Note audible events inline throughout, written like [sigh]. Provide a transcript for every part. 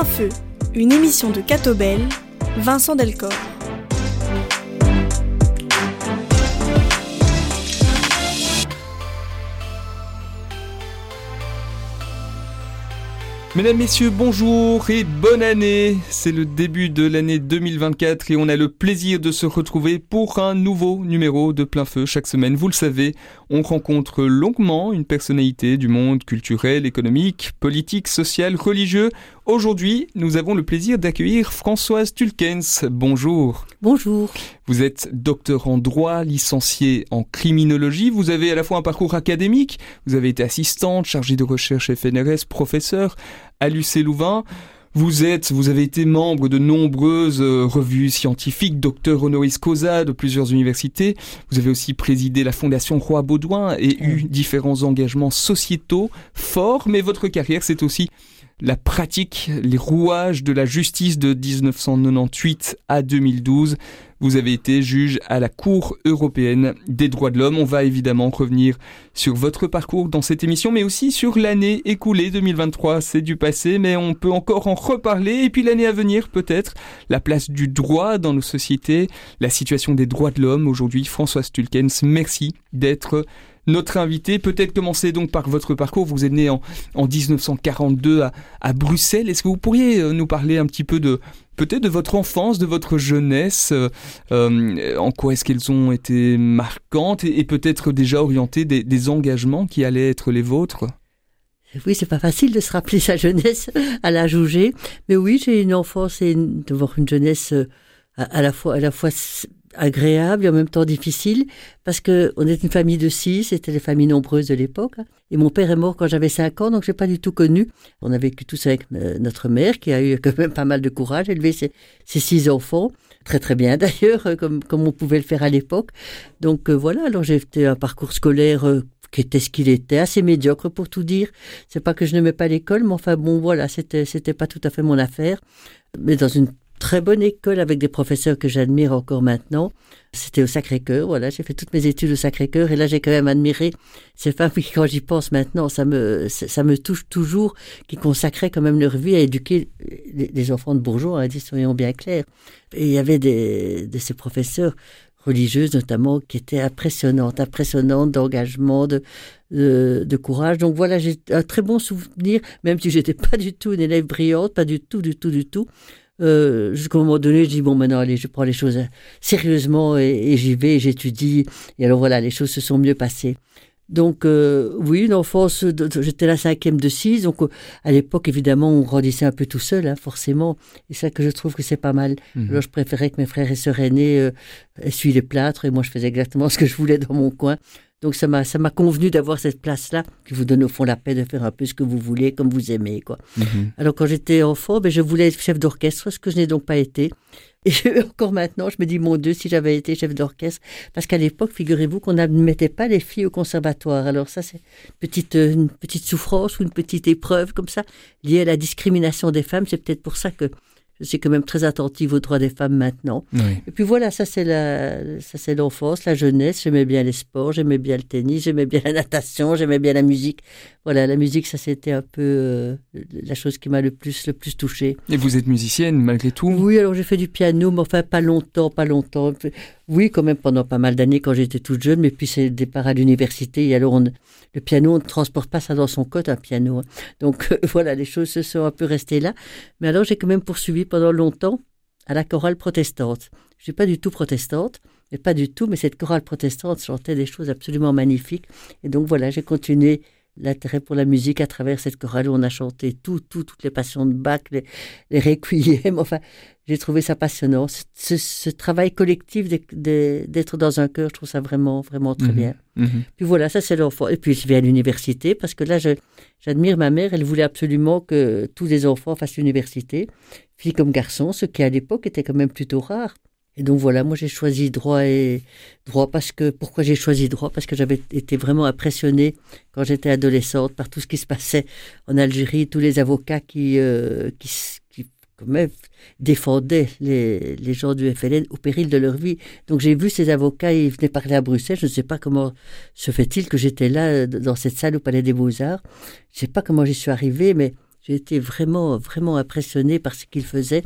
Plein Feu, une émission de Catobel, Vincent Delcor. Mesdames, Messieurs, bonjour et bonne année. C'est le début de l'année 2024 et on a le plaisir de se retrouver pour un nouveau numéro de plein feu chaque semaine. Vous le savez, on rencontre longuement une personnalité du monde culturel, économique, politique, social, religieux. Aujourd'hui, nous avons le plaisir d'accueillir Françoise Tulkens. Bonjour. Bonjour. Vous êtes docteur en droit, licencié en criminologie. Vous avez à la fois un parcours académique, vous avez été assistante, chargée de recherche FNRS, professeur à l'UC Louvain. Vous êtes, vous avez été membre de nombreuses euh, revues scientifiques, docteur honoris causa de plusieurs universités. Vous avez aussi présidé la Fondation Roi Baudouin et eu différents engagements sociétaux forts, mais votre carrière, c'est aussi la pratique, les rouages de la justice de 1998 à 2012. Vous avez été juge à la Cour européenne des droits de l'homme. On va évidemment revenir sur votre parcours dans cette émission, mais aussi sur l'année écoulée 2023. C'est du passé, mais on peut encore en reparler. Et puis l'année à venir, peut-être, la place du droit dans nos sociétés, la situation des droits de l'homme. Aujourd'hui, Françoise Tulkens, merci d'être notre invité. Peut-être commencer donc par votre parcours. Vous êtes né en, en 1942 à, Bruxelles. Est-ce que vous pourriez euh, nous parler un petit peu de peut-être de votre enfance, de votre jeunesse, euh, euh, en quoi est-ce qu'elles ont été marquantes et, peut-être déjà orientées des, engagements qui allaient être les vôtres? Oui, c'est pas facile de se rappeler sa jeunesse à la juger, mais oui, j'ai une enfance et d'avoir une jeunesse à la fois agréable et en même temps difficile parce que on est une famille de six, c'était des familles nombreuses de l'époque. Hein. Et mon père est mort quand j'avais cinq ans, donc j'ai pas du tout connu. On a vécu tous avec euh, notre mère qui a eu quand même pas mal de courage, élevé ses, ses six enfants très très bien [laughs] d'ailleurs, euh, comme comme on pouvait le faire à l'époque. Donc euh, voilà, alors j'ai fait un parcours scolaire qui était ce qu'il était, assez médiocre pour tout dire. C'est pas que je n'aimais pas l'école, mais enfin bon voilà, c'était c'était pas tout à fait mon affaire. Mais dans une très bonne école avec des professeurs que j'admire encore maintenant. C'était au Sacré-Cœur, voilà, j'ai fait toutes mes études au Sacré-Cœur et là j'ai quand même admiré ces femmes qui, quand j'y pense maintenant, ça me, ça me touche toujours, qui consacraient quand même leur vie à éduquer les, enfants de bourgeois, hein, soyons bien clairs. Et il y avait des, de ces professeurs religieuses notamment qui étaient impressionnantes, impressionnantes d'engagement, de, de, de, courage. Donc voilà, j'ai un très bon souvenir, même si j'étais pas du tout une élève brillante, pas du tout, du tout, du tout euh, jusqu'à un moment donné, je dis bon maintenant allez, je prends les choses sérieusement et, et j'y vais, j'étudie. Et alors voilà, les choses se sont mieux passées. Donc euh, oui, une enfance, j'étais la cinquième de six, donc euh, à l'époque évidemment on grandissait un peu tout seul, hein, forcément, et ça que je trouve que c'est pas mal. Mmh. Alors je préférais que mes frères et sœurs aînés euh, essuient les plâtres et moi je faisais exactement [laughs] ce que je voulais dans mon coin. Donc ça m'a ça m'a convenu d'avoir cette place là qui vous donne au fond la paix de faire un peu ce que vous voulez comme vous aimez quoi. Mm -hmm. Alors quand j'étais enfant, ben je voulais être chef d'orchestre, ce que je n'ai donc pas été. Et [laughs] encore maintenant, je me dis mon Dieu si j'avais été chef d'orchestre parce qu'à l'époque, figurez-vous qu'on n'admettait pas les filles au conservatoire. Alors ça c'est petite une petite souffrance ou une petite épreuve comme ça liée à la discrimination des femmes, c'est peut-être pour ça que je suis quand même très attentive aux droits des femmes maintenant. Oui. Et puis voilà, ça c'est la, ça c'est l'enfance, la jeunesse. J'aimais bien les sports, j'aimais bien le tennis, j'aimais bien la natation, j'aimais bien la musique. Voilà, la musique, ça c'était un peu euh, la chose qui m'a le plus, le plus touchée. Et vous êtes musicienne malgré tout? Oui, alors j'ai fait du piano, mais enfin pas longtemps, pas longtemps. Oui, quand même pendant pas mal d'années quand j'étais toute jeune, mais puis c'est le départ à l'université. Et alors on, le piano, on ne transporte pas ça dans son code, un piano. Hein. Donc euh, [laughs] voilà, les choses se sont un peu restées là. Mais alors j'ai quand même poursuivi pendant longtemps à la chorale protestante. Je suis pas du tout protestante, mais pas du tout, mais cette chorale protestante chantait des choses absolument magnifiques. Et donc voilà, j'ai continué l'intérêt pour la musique à travers cette chorale où on a chanté tout, tout, toutes les passions de Bach, les, les requiem. [laughs] Enfin, j'ai trouvé ça passionnant. Ce, ce travail collectif d'être dans un chœur, je trouve ça vraiment, vraiment très mmh, bien. Mmh. Puis voilà, ça c'est l'enfant. Et puis je vais à l'université parce que là, j'admire ma mère. Elle voulait absolument que tous les enfants fassent l'université, filles comme garçons, ce qui à l'époque était quand même plutôt rare. Et donc voilà, moi j'ai choisi droit et droit parce que pourquoi j'ai choisi droit? Parce que j'avais été vraiment impressionnée quand j'étais adolescente par tout ce qui se passait en Algérie, tous les avocats qui euh, qui, qui quand même défendaient les, les gens du FLN au péril de leur vie. Donc j'ai vu ces avocats, ils venaient parler à Bruxelles. Je ne sais pas comment se fait-il que j'étais là dans cette salle au Palais des Beaux Arts. Je ne sais pas comment j'y suis arrivée, mais J'ai été vraiment, vraiment impressionné par ce qu'il faisait.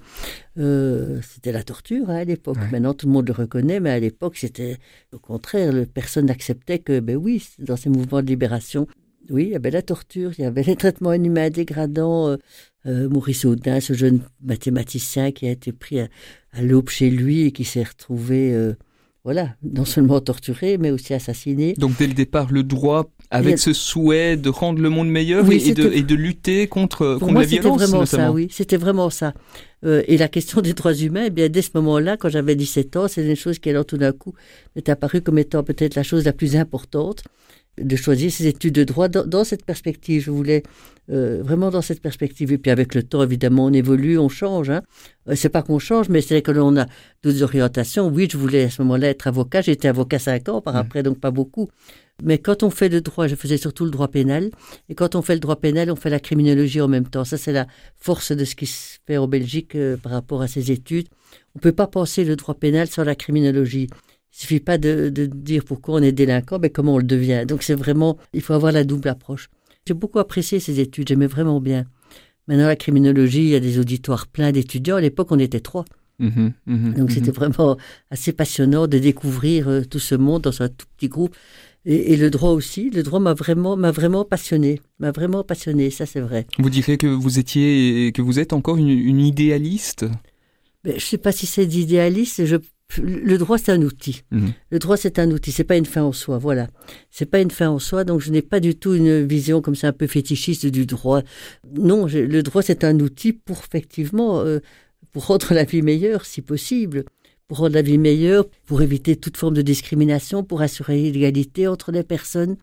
Euh, c'était la torture hein, à l'époque. Maintenant, tout le monde le reconnaît, mais à l'époque, c'était au contraire. Personne n'acceptait que, ben oui, dans ces mouvements de libération, oui, il y avait la torture, il y avait les traitements inhumains dégradants. Euh, euh, Maurice Audin, ce jeune mathématicien qui a été pris à, l'aube chez lui et qui s'est retrouvé, euh, voilà, non seulement torturé, mais aussi assassiné. Donc dès le départ, le droit avec ce souhait de rendre le monde meilleur et, de, lutter contre, contre la violence. C'était vraiment ça, oui, c'était vraiment ça. et la question des droits humains, eh bien dès ce moment-là, quand j'avais 17 ans, c'est une chose qui alors tout d'un coup m'est apparue comme étant peut-être la chose la plus importante de choisir ces études de droit dans, cette perspective. Je voulais euh, vraiment dans cette perspective. Et puis avec le temps, évidemment, on évolue, on change. Hein. Euh, c'est pas qu'on change, mais c'est que l'on a d'autres orientations. Oui, je voulais à ce moment-là être avocat. J'ai été avocat cinq ans par après, donc pas beaucoup. Mais quand on fait le droit, je faisais surtout le droit pénal. Et quand on fait le droit pénal, on fait la criminologie en même temps. Ça, c'est la force de ce qui se fait en Belgique euh, par rapport à ces études. On peut pas penser le droit pénal sans la criminologie. Il suffit pas de, dire pourquoi on est délinquant, mais comment on le devient. Donc c'est vraiment, il faut avoir la double approche. J'ai beaucoup apprécié ces études, j'aimais vraiment bien. Maintenant, la criminologie, il y a des auditoires pleins d'étudiants. À l'époque, on était trois. Mmh mmh Donc c'était mmh vraiment assez passionnant de découvrir euh, tout ce monde dans un tout petit groupe. Et, le droit aussi, le droit m'a vraiment, m'a vraiment passionné, m'a vraiment passionné, ça c'est vrai. Vous direz que vous étiez, que vous êtes encore une, idéaliste? Ben, Je ne sais pas si c'est d'idéaliste, je le droit c'est un outil. Mhm. Le droit c'est un outil, c'est pas une fin en soi. Voilà, c'est pas une fin en soi. Donc je n'ai pas du tout une vision comme ça un peu fétichiste du droit. Non, le droit c'est un outil pour effectivement euh, pour rendre la vie meilleure si possible, pour rendre la vie meilleure, pour éviter toute forme de discrimination, pour assurer l'égalité entre les personnes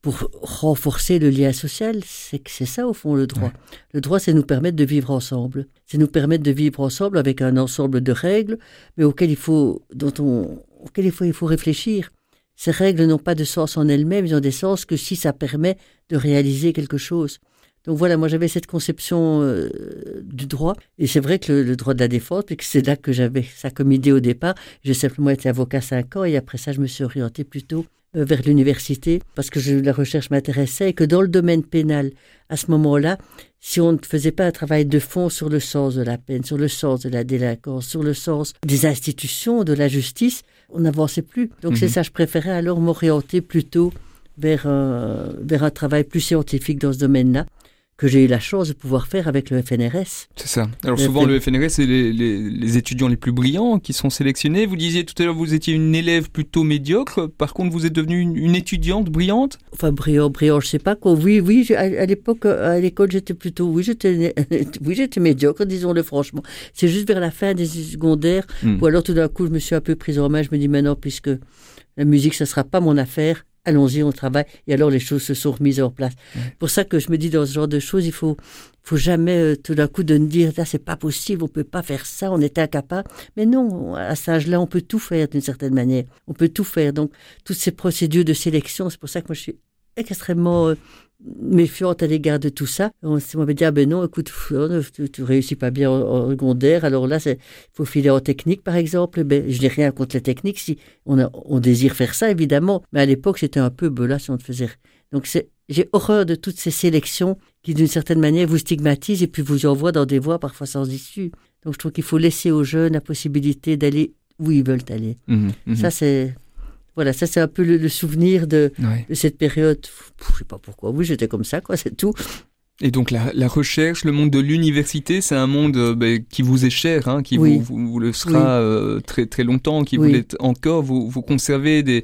pour renforcer le lien social, c'est que c'est ça au fond le droit. Le droit, c'est nous permettre de vivre ensemble. C'est nous permettre de vivre ensemble avec un ensemble de règles, mais auxquelles il faut, dont on, auxquelles il faut, il faut réfléchir. Ces règles n'ont pas de sens en elles-mêmes, ils ont des sens que si ça permet de réaliser quelque chose. Donc voilà, moi j'avais cette conception euh, du droit, et c'est vrai que le, droit de la défense, que c'est là que j'avais ça comme idée au départ. J'ai simplement été avocat cinq ans, et après ça je me suis orienté plutôt vers l'université parce que la recherche m'intéressait et que dans le domaine pénal, à ce moment-là, si on ne faisait pas un travail de fond sur le sens de la peine, sur le sens de la délinquance, sur le sens des institutions, de la justice, on n'avançait plus. Donc c'est mhm. ça, je préférais alors m'orienter plutôt vers vers un travail plus scientifique dans ce domaine-là que j'ai eu la chance de pouvoir faire avec le FNRS. C'est ça. Alors souvent le FNRS, c'est les, les, étudiants les plus brillants qui sont sélectionnés. Vous disiez tout à l'heure vous étiez une élève plutôt médiocre. Par contre, vous êtes devenue une, étudiante brillante. Enfin brillant, brillant, je sais pas quoi. Oui, oui. À, l'époque, à l'école, j'étais plutôt, oui, j'étais, [laughs] oui, j'étais médiocre, disons-le franchement. C'est juste vers la fin des secondaires, hmm. ou alors tout d'un coup, je me suis un peu prise en main. Je me dis maintenant, puisque la musique, ça sera pas mon affaire allons-y, on travaille. Et alors les choses se sont remises en place. Pour ça que je me dis dans ce genre de choses, il faut, faut jamais euh, tout d'un coup de me dire là c'est pas possible, on peut pas faire ça, on est incapable. Mais non, à cet âge-là, on peut tout faire d'une certaine manière. On peut tout faire. Donc toutes ces procédures de sélection, c'est pour ça que moi je suis extrêmement euh, méfiante à l'égard de tout ça. On m'avait dit, ah ben non, écoute, tu, tu réussis pas bien en, secondaire, alors là, il faut filer en technique, par exemple. Ben, je n'ai rien contre les techniques, si on, a, on désire faire ça, évidemment. Mais à l'époque, c'était un peu, là, si on te faisait... Donc c'est, j'ai horreur de toutes ces sélections qui, d'une certaine manière, vous stigmatisent et puis vous envoient dans des voies parfois sans issue. Donc je trouve qu'il faut laisser aux jeunes la possibilité d'aller où ils veulent aller. Mmh, mmh. Ça, c'est voilà, ça c'est un peu le, souvenir de, cette période. Je sais pas pourquoi. Oui, j'étais comme ça, quoi, c'est tout. Et donc la, recherche, le monde de l'université, c'est un monde euh, ben, qui vous est cher, hein, qui vous, vous, le sera euh, très très longtemps, qui vous l'est encore. Vous, vous conservez des,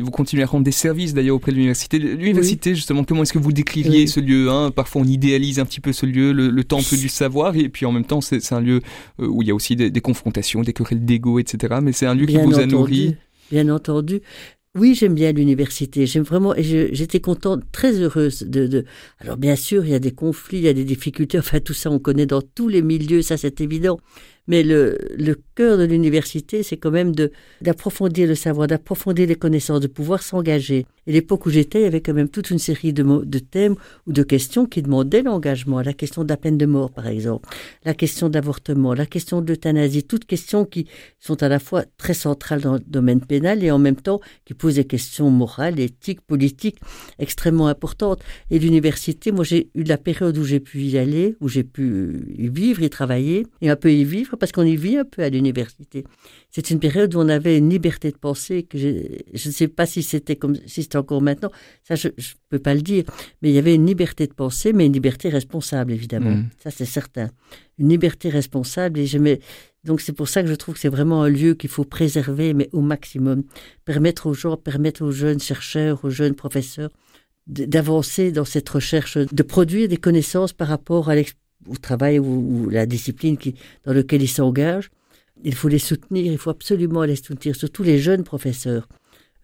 vous continuez à rendre des services d'ailleurs auprès de l'université. L'université, justement, comment est-ce que vous décririez ce lieu hein? Parfois, on idéalise un petit peu ce lieu, le, temple du savoir, et puis en même temps, c'est un lieu euh, où il y a aussi des, confrontations, des querelles d'ego, etc. Mais c'est un lieu qui vous a nourri bien entendu. Oui, j'aime bien l'université. J'aime vraiment, et j'étais contente, très heureuse de, de, Alors bien sûr, il y a des conflits, il y a des difficultés. Enfin, tout ça, on connaît dans tous les milieux, ça c'est évident. Mais le, le cœur de l'université, c'est quand même de d'approfondir le savoir, d'approfondir les connaissances, de pouvoir s'engager. Et l'époque où j'étais, il y avait quand même toute une série de, thèmes ou de questions qui demandaient l'engagement. La question de la peine de mort, par exemple, la question de l'avortement, la question de l'euthanasie, toutes questions qui sont à la fois très centrales dans le domaine pénal et en même temps qui posent des questions morales, éthiques, politiques extrêmement importantes. Et l'université, moi j'ai eu la période où j'ai pu y aller, où j'ai pu y vivre, y travailler, et un peu y vivre, parce qu'on y vit un peu à l'université. C'est une période où on avait une liberté de penser que je ne sais pas si c'était comme si encore maintenant. Ça, je ne peux pas le dire. Mais il y avait une liberté de penser, mais une liberté responsable, évidemment. Mmh. Ça, c'est certain. Une liberté responsable. Et je donc, c'est pour ça que je trouve que c'est vraiment un lieu qu'il faut préserver, mais au maximum. Permettre aux gens, permettre aux jeunes chercheurs, aux jeunes professeurs d'avancer dans cette recherche, de produire des connaissances par rapport à au travail ou, la discipline qui, dans lequel ils s'engagent. Il faut les soutenir, il faut absolument les soutenir, surtout les jeunes professeurs,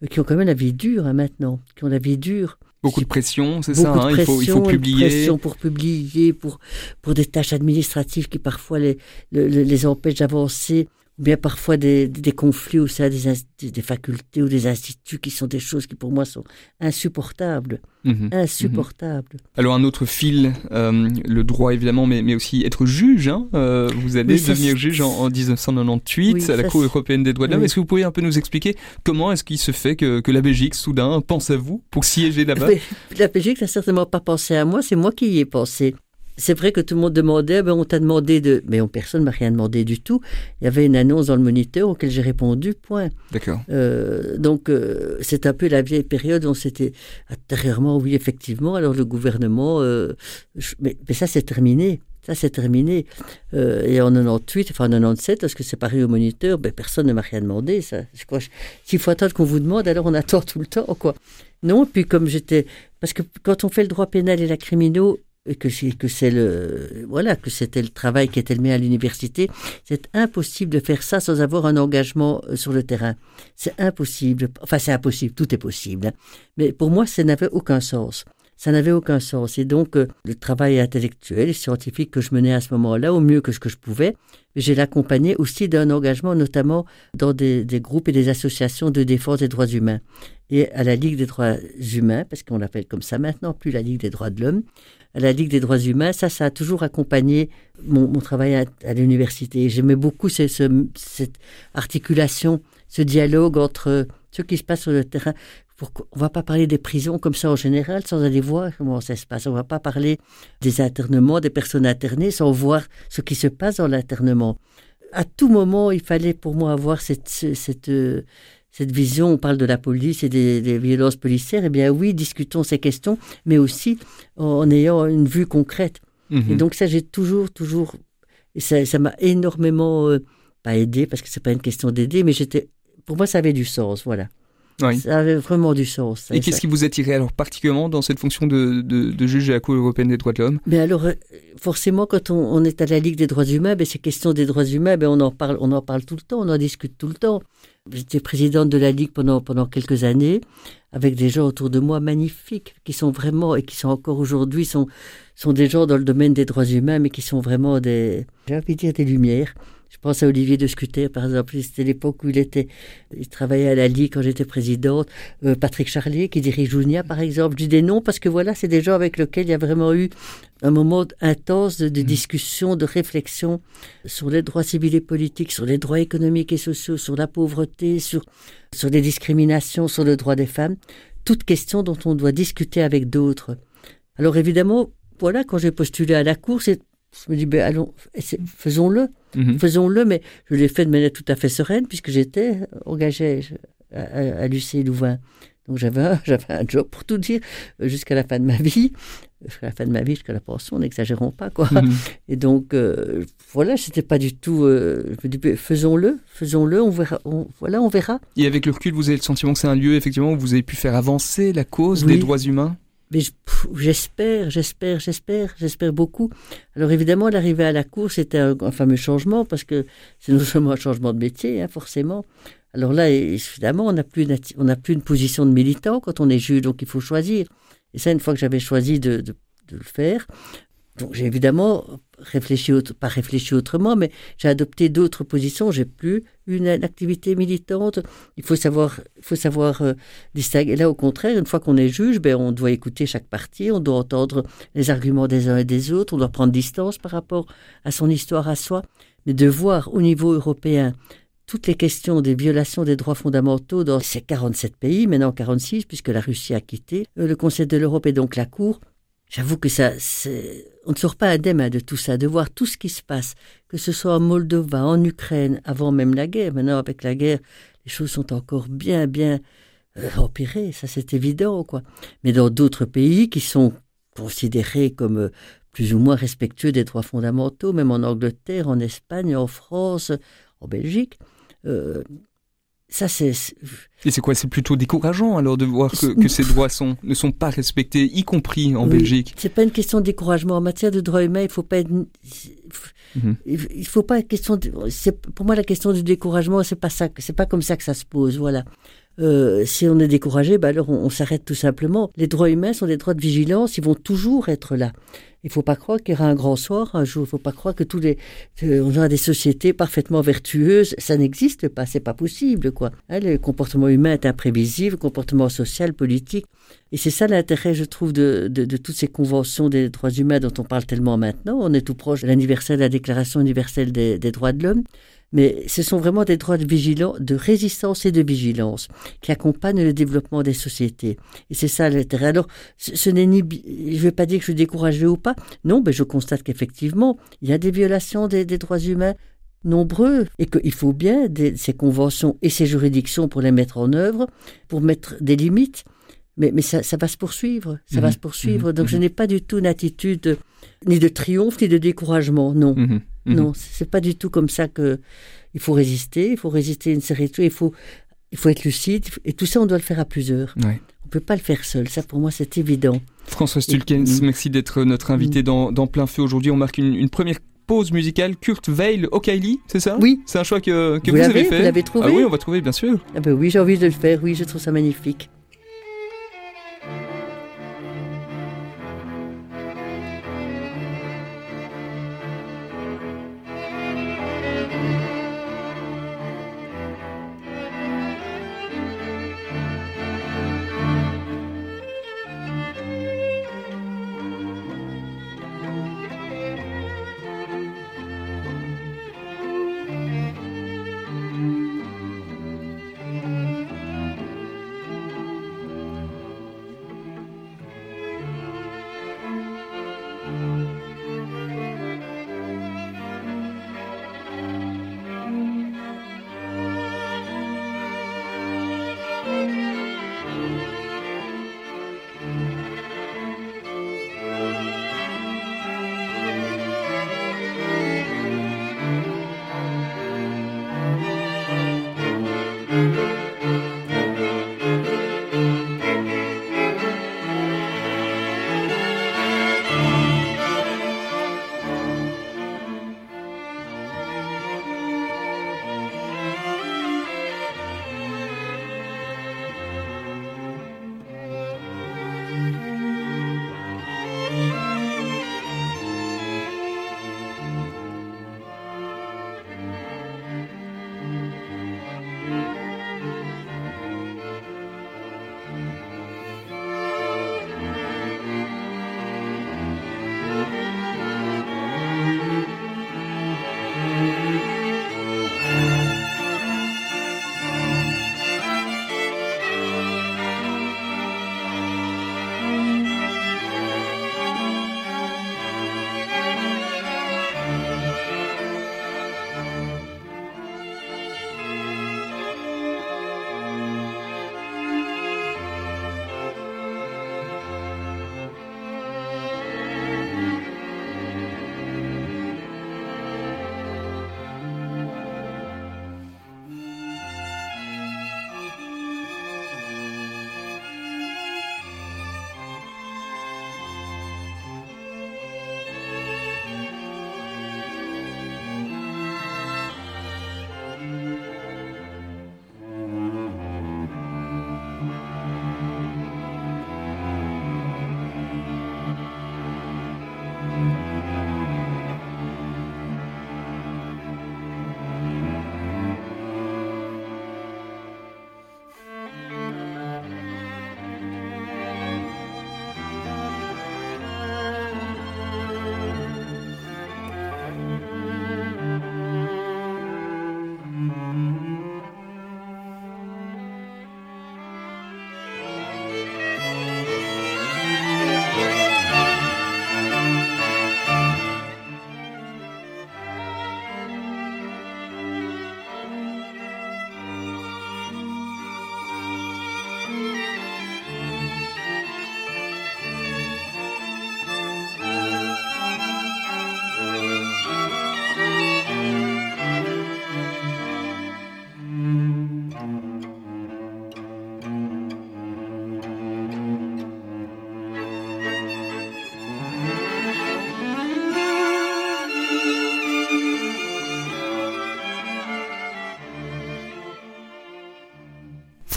qui ont quand même la vie dure hein, maintenant, qui ont la vie dure. Beaucoup de pression, c'est ça, hein, il, faut, il faut publier. pression pour publier, pour, pour des tâches administratives qui parfois les, les, les empêchent d'avancer bien parfois des, des, conflits au sein des, des, facultés ou des instituts qui sont des choses qui pour moi sont insupportables. Mhm. Mhm. insupportables. Alors un autre fil, euh, le droit évidemment, mais, mais aussi être juge. Hein, euh, vous allez devenir juge en, en 1998 à la Cour européenne des droits de l'homme. Est-ce que vous pouvez un peu nous expliquer comment est-ce qu'il se fait que, que la Belgique soudain pense à vous pour siéger là-bas? [laughs] La Belgique n'a certainement pas pensé à moi, c'est moi qui y ai pensé c'est vrai que tout le monde demandait, ben on t'a demandé de... Mais personne ne m'a rien demandé du tout. Il y avait une annonce dans le moniteur auquel j'ai répondu, point. D'accord. Euh, donc, euh, c'est un peu la vieille période où on s'était... Intérieurement, oui, effectivement, alors le gouvernement... Euh, mais, ça, c'est terminé. Ça, c'est terminé. et en 98, enfin en 97, parce que c'est pareil au moniteur, ben, personne ne m'a rien demandé. Ça. Je crois, s'il faut attendre qu'on vous demande, alors on attend tout le temps, quoi. Non, puis comme j'étais... Parce que quand on fait le droit pénal et la criminaux, que c'est le voilà que c'était le travail qui était le mien à l'université. C'est impossible de faire ça sans avoir un engagement euh, sur le terrain. C'est impossible. Enfin c'est impossible. Tout est possible. Mais pour moi ça n'avait aucun sens ça n'avait aucun sens. Et donc, euh, le travail intellectuel et scientifique que je menais à ce moment-là, au mieux que ce que je pouvais, j'ai l'accompagné aussi d'un engagement, notamment dans des, groupes et des associations de défense des droits humains. Et à la Ligue des droits humains, parce qu'on l'appelle comme ça maintenant, plus la Ligue des droits de l'homme, à la Ligue des droits humains, ça, ça a toujours accompagné mon, travail à, l'université. J'aimais beaucoup ce, ce, cette articulation, ce dialogue entre ce qui se passe sur le terrain. Pour, on va pas parler des prisons comme ça en général sans aller voir comment ça se passe. On va pas parler des internements, des personnes internées sans voir ce qui se passe dans l'internement. À tout moment, il fallait pour moi avoir cette, cette, cette vision, on parle de la police et des, violences policières, eh bien oui, discutons ces questions, mais aussi en ayant une vue concrète. Et mhm. donc ça, j'ai toujours, toujours, et ça m'a énormément, euh, pas aidé, parce que c'est pas une question d'aider, mais j'étais, pour moi, ça avait du sens, voilà. Ça avait vraiment du sens. Et qu'est-ce qui vous attirait alors particulièrement dans cette fonction de, de, juge à la Cour européenne des droits de l'homme? Mais alors, euh, forcément, quand on, est à la Ligue des droits humains, ben, ces questions des droits humains, ben, on, en parle, on en parle tout le temps, on en discute tout le temps. J'étais présidente de la Ligue pendant, pendant quelques années, avec des gens autour de moi magnifiques, qui sont vraiment, et qui sont encore aujourd'hui, sont, sont des gens dans le domaine des droits humains, mais qui sont vraiment des, j'ai envie de dire, des lumières. Je pense à Olivier de Scuter, par exemple. C'était l'époque où il était, il travaillait à la Ligue quand j'étais présidente. Euh, Patrick Charlier, qui dirige Jounia, par exemple. Je dis des noms parce que voilà, c'est des gens avec lesquels il y a vraiment eu un moment intense de, de mmh. discussion, de réflexion sur les droits civils et politiques, sur les droits économiques et sociaux, sur la pauvreté, sur, sur les discriminations, sur le droit des femmes. Toutes questions dont on doit discuter avec d'autres. Alors évidemment, voilà, quand j'ai postulé à la Cour, c'est je me dis, ben allons, faisons-le, mhm. faisons-le, mais je l'ai fait de manière tout à fait sereine puisque j'étais engagé à, à, l'UC Louvain. Donc j'avais un, [laughs] j'avais un job pour tout dire jusqu'à la fin de ma vie, jusqu'à la fin de ma vie, jusqu'à la pension, n'exagérons pas quoi. Mhm. Et donc euh, voilà, c'était pas du tout. Euh, je me dis, ben, faisons-le, faisons-le, on verra. voilà, on verra. Et avec le recul, vous avez le sentiment que c'est un lieu effectivement où vous avez pu faire avancer la cause des droits humains? Mais j'espère, j'espère, j'espère, j'espère beaucoup. Alors évidemment, l'arrivée à la cour, c'était un, fameux changement parce que c'est non [laughs] seulement un changement de métier, hein, forcément. Alors là, évidemment, on n'a plus, n'a plus une position de militant quand on est juge, donc il faut choisir. Et ça, une fois que j'avais choisi de, de, le faire, donc j'ai évidemment réfléchi, pas réfléchi autrement, mais j'ai adopté d'autres positions. J'ai plus une, activité militante. Il faut savoir, il faut savoir euh, distinguer. Là, au contraire, une fois qu'on est juge, ben, on doit écouter chaque partie, on doit entendre les arguments des uns et des autres, on doit prendre distance par rapport à son histoire à soi. Mais de voir au niveau européen toutes les questions des violations des droits fondamentaux dans ces 47 pays, maintenant 46, puisque la Russie a quitté euh, le Conseil de l'Europe et donc la Cour, J'avoue que ça, on ne sort pas indemne de tout ça, de voir tout ce qui se passe, que ce soit en Moldova, en Ukraine, avant même la guerre. Maintenant, avec la guerre, les choses sont encore bien, bien euh, empirées, ça c'est évident, quoi. Mais dans d'autres pays qui sont considérés comme euh, plus ou moins respectueux des droits fondamentaux, même en Angleterre, en Espagne, en France, en Belgique, euh, ça c'est et c'est quoi C'est plutôt décourageant alors de voir que, ces droits sont, ne sont pas respectés, y compris en Belgique? C'est pas une question de découragement. En matière de droits humains, il faut pas être, mhm. il faut pas question. De, pour moi la question du découragement, c'est pas ça, c'est pas comme ça que ça se pose. Voilà. Euh, si on est découragé, bah alors on, s'arrête tout simplement. Les droits humains sont des droits de vigilance, ils vont toujours être là. Il ne faut pas croire qu'il y aura un grand soir un jour. Il ne faut pas croire que tous les, on aura des sociétés parfaitement vertueuses. Ça n'existe pas, c'est pas possible, quoi. Hein, le comportement humain est imprévisible, le comportement social, politique. Et c'est ça l'intérêt, je trouve, de, toutes ces conventions des droits humains dont on parle tellement maintenant. On est tout proche de l'anniversaire de la Déclaration universelle des droits de l'homme. Mais ce sont vraiment des droits de, vigilance, de résistance et de vigilance qui accompagnent le développement des sociétés. Et c'est ça l'intérêt. Alors, ce, n'est ni, je ne veux pas dire que je suis découragé ou pas. Non, mais je constate qu'effectivement, il y a des violations des, droits humains nombreux et qu'il faut bien ces conventions et ces juridictions pour les mettre en œuvre, pour mettre des limites. Mais, mais ça, va se poursuivre, ça va mmh se poursuivre. Mmh Donc je mmh n'ai pas du tout une attitude ni de triomphe ni de découragement, non. Mhm. Non, c'est pas du tout comme ça que il faut résister. Il faut résister à une série de choses. Il faut, il faut être lucide. Et tout ça, on doit le faire à plusieurs. Ouais. On peut pas le faire seul. Ça, pour moi, c'est évident. François Stulkens, merci d'être notre invité dans, dans, Plein Feu aujourd'hui. On marque une, première pause musicale. Kurt Weill, O'Kiley, c'est ça? Oui. C'est un choix que, que vous, avez fait. Vous l'avez trouvé? Ah oui, on va trouver, bien sûr. Ah ben oui, j'ai envie de le faire. Oui, je trouve ça magnifique.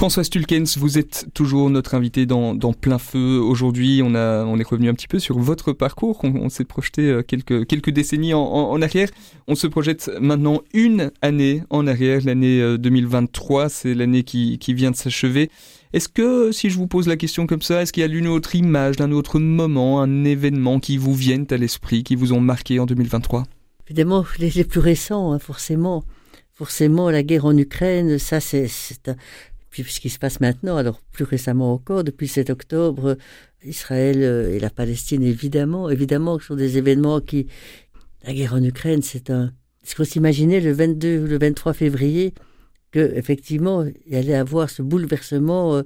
François Stulkens, vous êtes toujours notre invité dans, plein feu. Aujourd'hui, on, on est revenu un petit peu sur votre parcours. On, s'est projeté euh, quelques, quelques décennies en, en, arrière. On se projette maintenant une année en arrière, l'année 2023. C'est l'année qui, qui vient de s'achever. Est-ce que, si je vous pose la question comme ça, est-ce qu'il y a l'une autre image d'un autre moment, un événement qui vous viennent à l'esprit, qui vous ont marqué en 2023 Évidemment, les, plus récents, hein, forcément. Forcément, la guerre en Ukraine, ça, c'est puis ce qui se passe maintenant, alors plus récemment encore, depuis 7 octobre, Israël euh, et la Palestine, évidemment, évidemment, ce sont des événements qui... La guerre en Ukraine, c'est un... Est-ce qu'on s'imaginait le 22, le 23 février, que effectivement il allait avoir ce bouleversement, euh,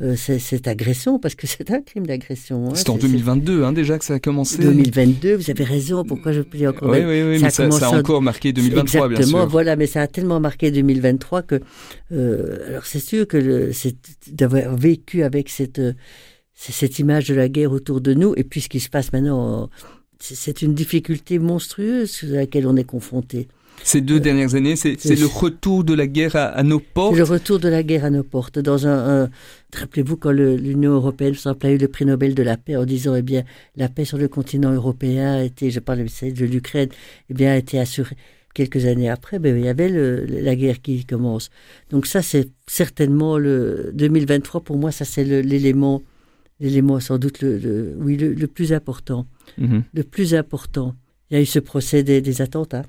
euh, cette agression, parce que [laughs] c'est un crime d'agression. Hein, c'est en 2022 hein, déjà que ça a commencé. 2022, vous avez raison. Pourquoi je peux encore Oui, oui, oui, ça mais ça, a encore marqué 2023, bien sûr. Voilà, mais ça a tellement marqué 2023 que, euh, alors c'est sûr que d'avoir vécu avec cette cette image de la guerre autour de nous, et puis ce qui se passe maintenant, c'est une difficulté monstrueuse à laquelle on est confronté. Ces deux dernières années, c'est le retour de la guerre à, nos portes. Le retour de la guerre à nos portes. Dans un, rappelez-vous quand l'Union européenne, par exemple, a eu le prix Nobel de la paix en disant, eh bien, la paix sur le continent européen a été, je parle de l'Ukraine, eh bien, a été assurée. Quelques années après, ben, il y avait la guerre qui commence. Donc ça, c'est certainement le 2023. Pour moi, ça c'est l'élément, l'élément sans doute le, oui le, plus important, mm-hmm. le plus important. Il y a eu ce procès des attentats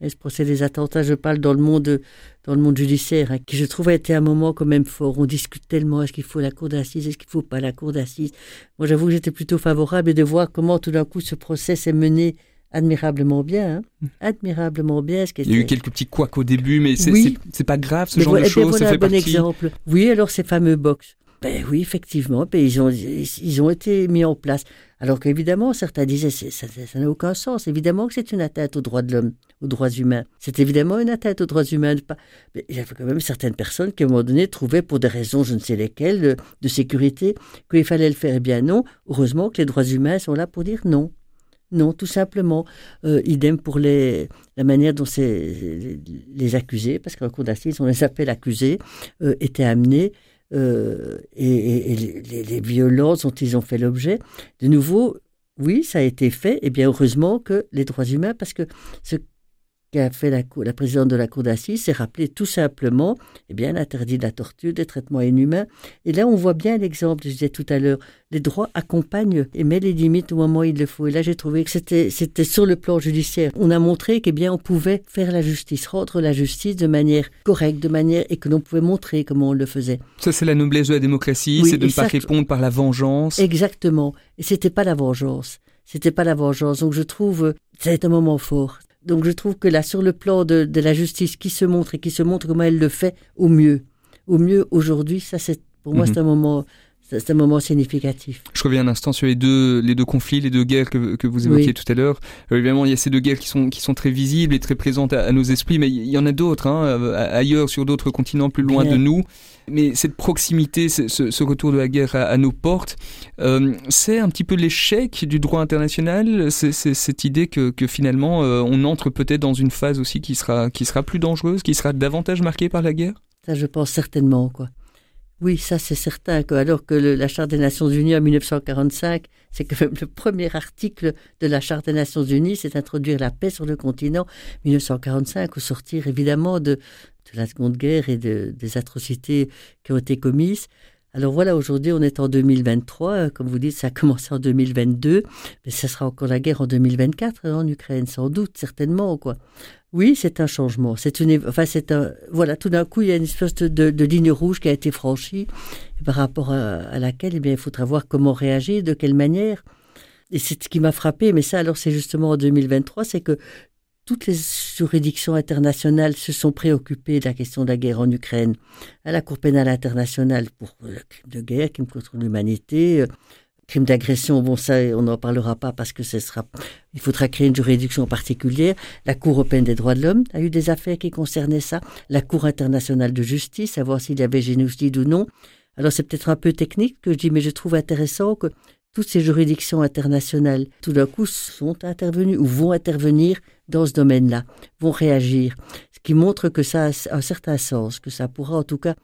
et ce procès des attentats, je parle dans le monde, dans le monde judiciaire, hein, qui je trouve a été un moment quand même fort. On discute tellement, est-ce qu'il faut la cour d'assises, est-ce qu'il faut pas la cour d'assises? Moi, j'avoue que j'étais plutôt favorable de voir comment tout d'un coup ce procès s'est mené admirablement bien, hein. mm. admirablement bien. Ce Il y a eu quelques petits couacs au début, mais c'est pas grave ce genre de choses. Voilà un bon exemple. Oui, alors ces fameux box. Ben oui, effectivement, ben ils, ont, ils ont été mis en place. Alors qu'évidemment, certains disaient ça n'a aucun sens. Évidemment que c'est une atteinte aux droits de l'homme, aux droits humains. C'est évidemment une atteinte aux droits humains. Il y avait quand même certaines personnes qui, à un moment donné, trouvaient, pour des raisons, je ne sais lesquelles, de, sécurité, qu'il fallait le faire. Eh bien non, heureusement que les droits humains sont là pour dire non. Non, tout simplement. Euh, idem pour la manière dont les, accusés, parce qu'en cour d'assises, on les appelle accusés, euh, étaient amenés euh, et, les, violences dont ils ont fait l'objet. De nouveau, oui, ça a été fait, et bien heureusement que les droits humains, parce que ce qu'a fait la, la, présidente de la Cour d'assises, c'est rappeler tout simplement eh bien, l'interdit de la torture, des traitements inhumains. Et là, on voit bien l'exemple, je disais tout à l'heure, les droits accompagnent et mettent les limites au moment où il le faut. Et là, j'ai trouvé que c'était, c'était sur le plan judiciaire. On a montré qu'eh bien, on pouvait faire la justice, rendre la justice de manière correcte, de manière, et que l'on pouvait montrer comment on le faisait. Ça, c'est la noblesse de la démocratie, c'est de ne pas répondre par la vengeance. Exactement. Et c'était pas la vengeance. C'était pas la vengeance. Donc, je trouve, c'est un moment fort. Donc je trouve que là, sur le plan de, la justice qui se montre et qui se montre comment elle le fait au mieux, au mieux aujourd'hui, ça c'est pour moi mhm. c'est un moment c'est un moment significatif. Je reviens un instant sur les deux, les deux conflits, les deux guerres que, que vous évoquiez tout à l'heure. Euh, évidemment, il y a ces deux guerres qui sont, qui sont très visibles et très présentes à, nos esprits, mais il y en a d'autres, hein, euh, ailleurs, sur d'autres continents plus loin de nous. Mais cette proximité, ce, ce, retour de la guerre à, nos portes, euh, c'est un petit peu l'échec du droit international. C'est cette idée que, que finalement, on entre peut-être dans une phase aussi qui sera, qui sera plus dangereuse, qui sera davantage marquée par la guerre? Ça, je pense certainement, quoi. Oui, ça c'est certain. Que, alors que la Charte des Nations Unies en 1945, c'est même le premier article de la Charte des Nations Unies, c'est introduire la paix sur le continent. 1945, au sortir évidemment de, la Seconde Guerre et de, des atrocités qui ont été commises. Alors voilà, aujourd'hui on est en 2023, comme vous dites, ça a commencé en 2022, mais ça sera encore la guerre en 2024 hein, en Ukraine, sans doute, certainement, quoi. Oui, c'est un changement. C'est une, enfin, c'est un, voilà, tout d'un coup, il y a une espèce de, ligne rouge qui a été franchie, par rapport à, laquelle, eh bien, il faudra voir comment réagir, de quelle manière. Et c'est ce qui m'a frappé, mais ça, alors, c'est justement en 2023, c'est que toutes les juridictions internationales se sont préoccupées de la question de la guerre en Ukraine. À la Cour pénale internationale pour le crime de guerre, crime contre l'humanité, euh, crime d'agression, bon ça on n'en parlera pas parce que ce sera, il faudra créer une juridiction particulière. La Cour européenne des droits de l'homme a eu des affaires qui concernaient ça. La Cour internationale de justice, savoir s'il y avait génocide ou non. Alors c'est peut-être un peu technique que je dis, mais je trouve intéressant que toutes ces juridictions internationales, tout d'un coup, sont intervenues ou vont intervenir dans ce domaine-là, vont réagir, ce qui montre que ça a un certain sens, que ça pourra en tout cas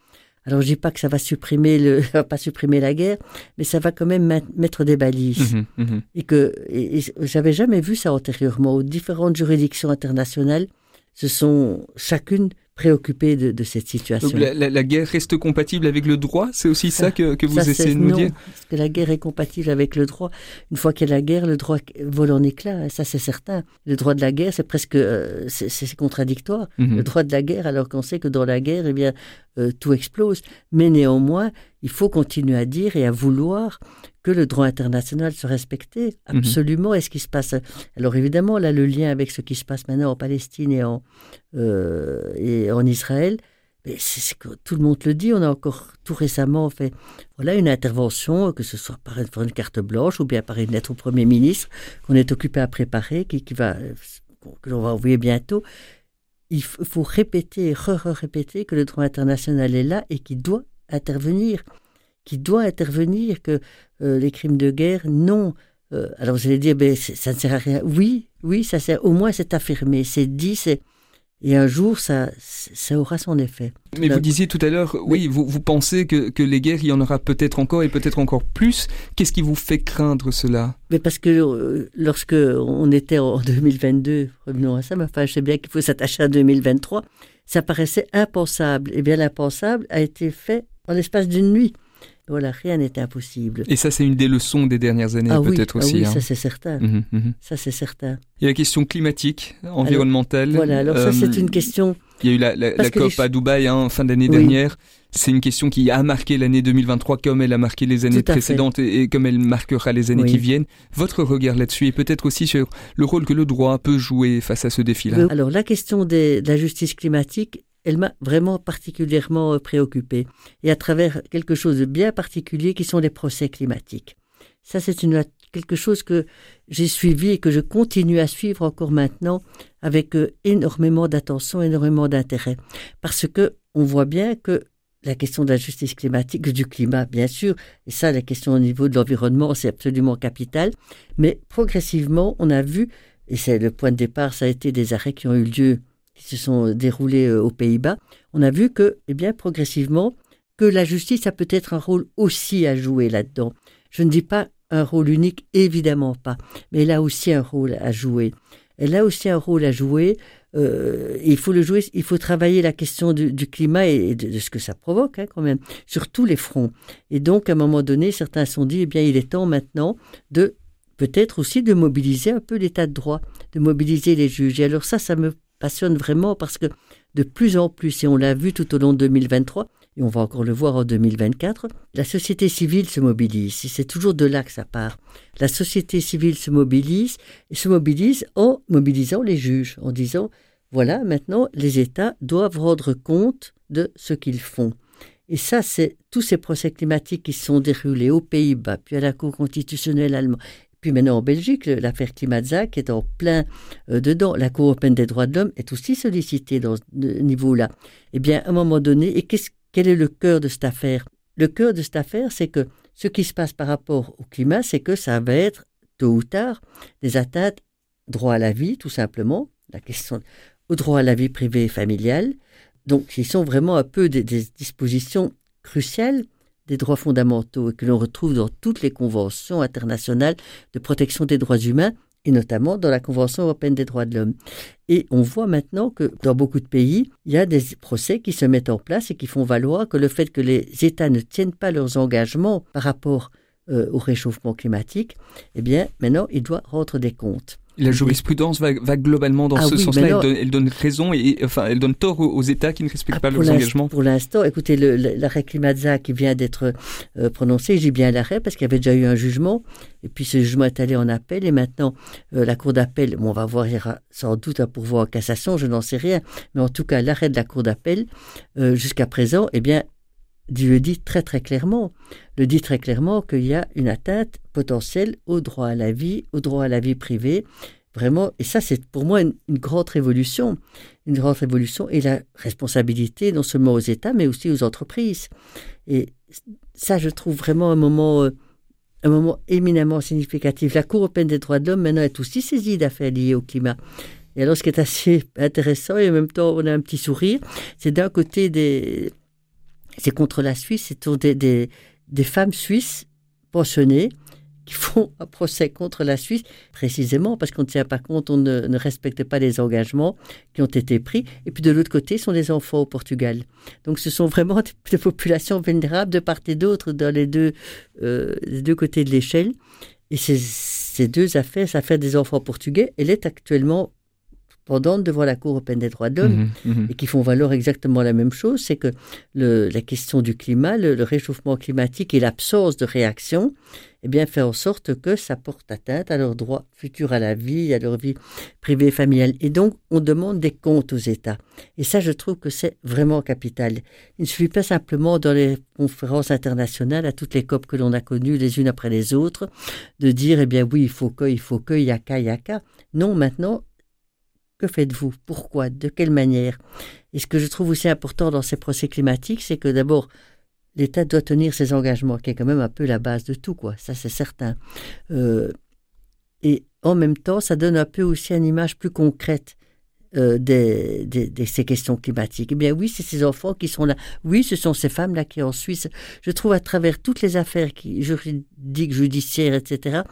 Alors je dis pas que ça va supprimer le, [laughs] va pas supprimer la guerre, mais ça va quand même mettre des balises. Mhm, mhm. Et que j'avais jamais vu ça antérieurement. Aux différentes juridictions internationales se sont chacune préoccupé de, cette situation. Donc la, guerre reste compatible avec le droit C'est aussi ça, que, que, vous essayez de nous non, dire parce que la guerre est compatible avec le droit. Une fois qu'il y a la guerre, le droit vole en éclats, hein, ça c'est certain. Le droit de la guerre, c'est presque euh, c'est contradictoire. Mhm. Le droit de la guerre, alors qu'on sait que dans la guerre, eh bien, euh, tout explose. Mais néanmoins, il faut continuer à dire et à vouloir que le droit international soit respecté. Mhm. Absolument. Est-ce qui se passe Alors évidemment, là, le lien avec ce qui se passe maintenant en Palestine et en, euh, et en Israël, c'est que tout le monde le dit. On a encore tout récemment fait voilà une intervention, que ce soit par une, carte blanche ou bien par une lettre au Premier ministre qu'on est occupé à préparer, qui, qui va que l'on va envoyer bientôt. Il faut répéter, re-répéter que le droit international est là et qu'il doit intervenir qui doit intervenir, que euh, les crimes de guerre, non. Euh, alors vous allez dire, ben, ça ne sert à rien. Oui, oui, ça sert. Au moins, c'est affirmé, c'est dit, c'est. Et un jour, ça, ça aura son effet. Mais vous disiez tout à l'heure, oui, vous, vous pensez que, que, les guerres, il y en aura peut-être encore et peut-être encore plus. Qu'est-ce qui vous fait craindre cela? Mais Parce que euh, lorsque on était en [laughs] 2022, revenons à ça, mais enfin, je sais bien qu'il faut s'attacher à 2023, ça paraissait impensable. Et eh bien, l'impensable a été fait en l'espace d'une nuit. Voilà, rien n'est impossible. Et ça, c'est une des leçons des dernières années, ah peut-être ah aussi. oui, hein. ça c'est certain. Mhm, mhm. Ça c'est certain. Il y a la question climatique, environnementale. voilà, alors ça c'est euh, une question. Il y a eu la, la, COP à Dubaï, hein, fin d'année dernière. C'est une question qui a marqué l'année 2023 comme elle a marqué les années précédentes et, comme elle marquera les années qui viennent. Votre regard là-dessus et peut-être aussi sur le rôle que le droit peut jouer face à ce défi-là. Alors la question de la justice climatique elle m'a vraiment particulièrement euh, préoccupée, et à travers quelque chose de bien particulier qui sont les procès climatiques. Ça, c'est quelque chose que j'ai suivi et que je continue à suivre encore maintenant avec euh, énormément d'attention, énormément d'intérêt, parce que on voit bien que la question de la justice climatique, du climat, bien sûr, et ça, la question au niveau de l'environnement, c'est absolument capital, mais progressivement, on a vu, et c'est le point de départ, ça a été des arrêts qui ont eu lieu qui se sont déroulés euh, aux Pays-Bas, on a vu que, eh bien, progressivement, que la justice a peut-être un rôle aussi à jouer là-dedans. Je ne dis pas un rôle unique, évidemment pas, mais elle a aussi un rôle à jouer. Elle a aussi un rôle à jouer. Euh, il faut le jouer. Il faut travailler la question du, climat et de, ce que ça provoque, hein, quand même, sur tous les fronts. Et donc, à un moment donné, certains se sont dit, eh bien, il est temps maintenant de peut-être aussi de mobiliser un peu l'état de droit, de mobiliser les juges. Et alors ça, ça me passionne vraiment parce que de plus en plus, et on l'a vu tout au long de 2023, et on va encore le voir en 2024, la société civile se mobilise. C'est toujours de là que ça part. La société civile se mobilise et se mobilise en mobilisant les juges, en disant voilà, maintenant, les États doivent rendre compte de ce qu'ils font. Et ça, c'est tous ces procès climatiques qui se sont déroulés aux Pays-Bas, puis à la Cour constitutionnelle allemande, puis maintenant en Belgique, l'affaire Klimatzak est en plein euh, dedans. La Cour européenne des droits de l'homme est aussi sollicitée dans ce niveau-là. Eh bien, à un moment donné, et quel est le cœur de cette affaire? Le cœur de cette affaire, c'est que ce qui se passe par rapport au climat, c'est que ça va être, tôt ou tard, des atteintes droit à la vie, tout simplement, la question au droit à la vie privée et familiale. Donc, ils sont vraiment un peu des dispositions cruciales des droits fondamentaux et que l'on retrouve dans toutes les conventions internationales de protection des droits humains et notamment dans la Convention européenne des droits de l'homme. Et on voit maintenant que dans beaucoup de pays, il y a des procès qui se mettent en place et qui font valoir que le fait que les États ne tiennent pas leurs engagements par rapport euh, au réchauffement climatique, eh bien, maintenant, ils doivent rendre des comptes. La jurisprudence va, globalement dans ah ce sens-là. Elle, donne raison et enfin elle donne tort aux, États qui ne respectent ah, pas leurs engagements. Pour l'instant, écoutez, l'arrêt Klimatza qui vient d'être euh, prononcé, j'ai bien l'arrêt parce qu'il y avait déjà eu un jugement et puis ce jugement est allé en appel et maintenant euh, la Cour d'appel, bon, on va voir, il y aura sans doute un pourvoi en cassation, je n'en sais rien, mais en tout cas l'arrêt de la Cour d'appel euh, jusqu'à présent, eh bien, le dit très très clairement, le dit très clairement qu'il y a une atteinte potentielle au droit à la vie, au droit à la vie privée, vraiment, et ça c'est pour moi une, grande révolution, une grande révolution et la responsabilité non seulement aux États mais aussi aux entreprises. Et ça je trouve vraiment un moment, euh, un moment éminemment significatif. La Cour européenne des droits de l'homme maintenant est aussi saisie d'affaires liées au climat. Et alors ce qui est assez [laughs] intéressant et en même temps on a un petit sourire, c'est d'un côté des c'est contre la Suisse, c'est des, des, des femmes suisses pensionnées qui font un procès contre la Suisse, précisément parce qu'on ne tient pas compte, on ne, respecte pas les engagements qui ont été pris. Et puis de l'autre côté, sont des enfants au Portugal. Donc ce sont vraiment des, populations vulnérables de part et d'autre dans les deux, euh, les deux côtés de l'échelle. Et ces, deux affaires, cette affaire des enfants portugais, elle est actuellement pendant devant la Cour européenne des droits de l'homme mhm, mhm. et qui font valoir exactement la même chose, c'est que le, la question du climat, le, réchauffement climatique et l'absence de réaction, eh bien, fait en sorte que ça porte atteinte à leurs droits futurs à la vie, à leur vie privée et familiale. Et donc, on demande des comptes aux États. Et ça, je trouve que c'est vraiment capital. Il ne suffit pas simplement dans les conférences internationales, à toutes les COP que l'on a connues les unes après les autres, de dire, eh bien oui, il faut que, il faut que, yaka, yaka. Non, maintenant, que faites-vous? Pourquoi? De quelle manière? Et ce que je trouve aussi important dans ces procès climatiques, c'est que d'abord, l'État doit tenir ses engagements, qui est quand même un peu la base de tout, quoi. Ça, c'est certain. Euh, et en même temps, ça donne un peu aussi une image plus concrète euh, des, des, ces questions climatiques. Eh bien oui, c'est ces enfants qui sont là. Oui, ce sont ces femmes-là qui en Suisse, je trouve à travers toutes les affaires qui, juridiques, judiciaires, etc.,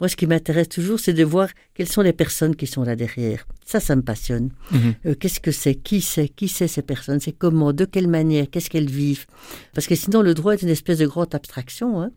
moi ce qui m'intéresse toujours, c'est de voir quelles sont les personnes qui sont là derrière. Ça, ça me passionne. Mhm. Euh, qu'est-ce que c'est? Qui c'est? Qui c'est ces personnes? C'est comment? De quelle manière? Qu'est-ce qu'elles vivent? Parce que sinon, le droit est une espèce de grande abstraction. Hein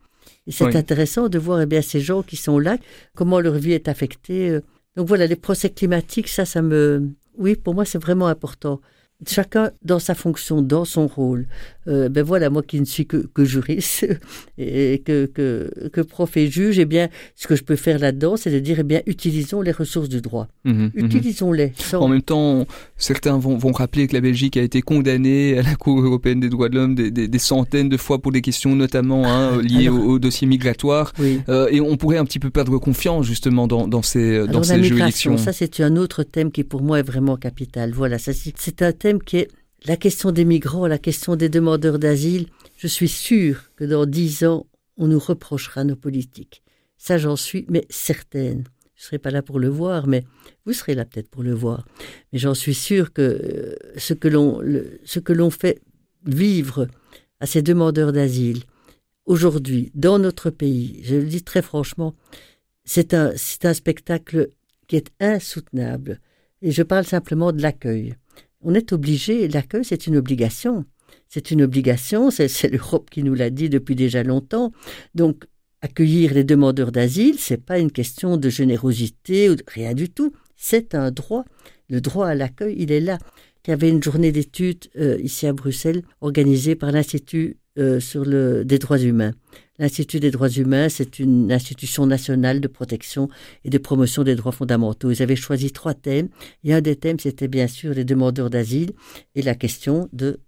et c'est intéressant de voir eh bien, ces gens qui sont là, comment leur vie est affectée. Euh. Donc voilà, les procès climatiques, ça, ça me, oui, pour moi, c'est vraiment important chacun dans sa fonction, dans son rôle. Euh, ben voilà, moi qui ne suis que, que juriste [laughs] et que, que, que, prof et juge, eh bien, ce que je peux faire là-dedans, c'est de dire, eh bien, utilisons les ressources du droit. Mmh mmh Utilisons-les. En même temps, certains vont, vont, rappeler que la Belgique a été condamnée à la Cour européenne des droits de l'homme des, des, centaines de fois pour des questions notamment hein, liées au, dossier migratoire. Euh, et on pourrait un petit peu perdre confiance justement dans, dans ces, dans ces juridictions. Ça, c'est un autre thème qui pour moi est vraiment capital. Voilà, c'est un thème qui est la question des migrants, la question des demandeurs d'asile. Je suis sûr que dans dix ans, on nous reprochera nos politiques. Ça, j'en suis, mais certaine. Je ne serai pas là pour le voir, mais vous serez là peut-être pour le voir. Mais j'en suis sûr que euh, ce que l'on, fait vivre à ces demandeurs d'asile aujourd'hui dans notre pays, je le dis très franchement, c'est un, c'est un spectacle qui est insoutenable. Et je parle simplement de l'accueil on est obligé, l'accueil c'est une obligation. C'est une obligation, c'est l'Europe qui nous l'a dit depuis déjà longtemps. Donc accueillir les demandeurs d'asile, c'est pas une question de générosité ou de rien du tout, c'est un droit. Le droit à l'accueil, il est là. Il y avait une journée d'études euh, ici à Bruxelles organisée par l'Institut euh, sur le, des droits humains. L'Institut des droits humains, c'est une institution nationale de protection et de promotion des droits fondamentaux. Ils avaient choisi trois thèmes. Et un des thèmes, c'était bien sûr les demandeurs d'asile et la question de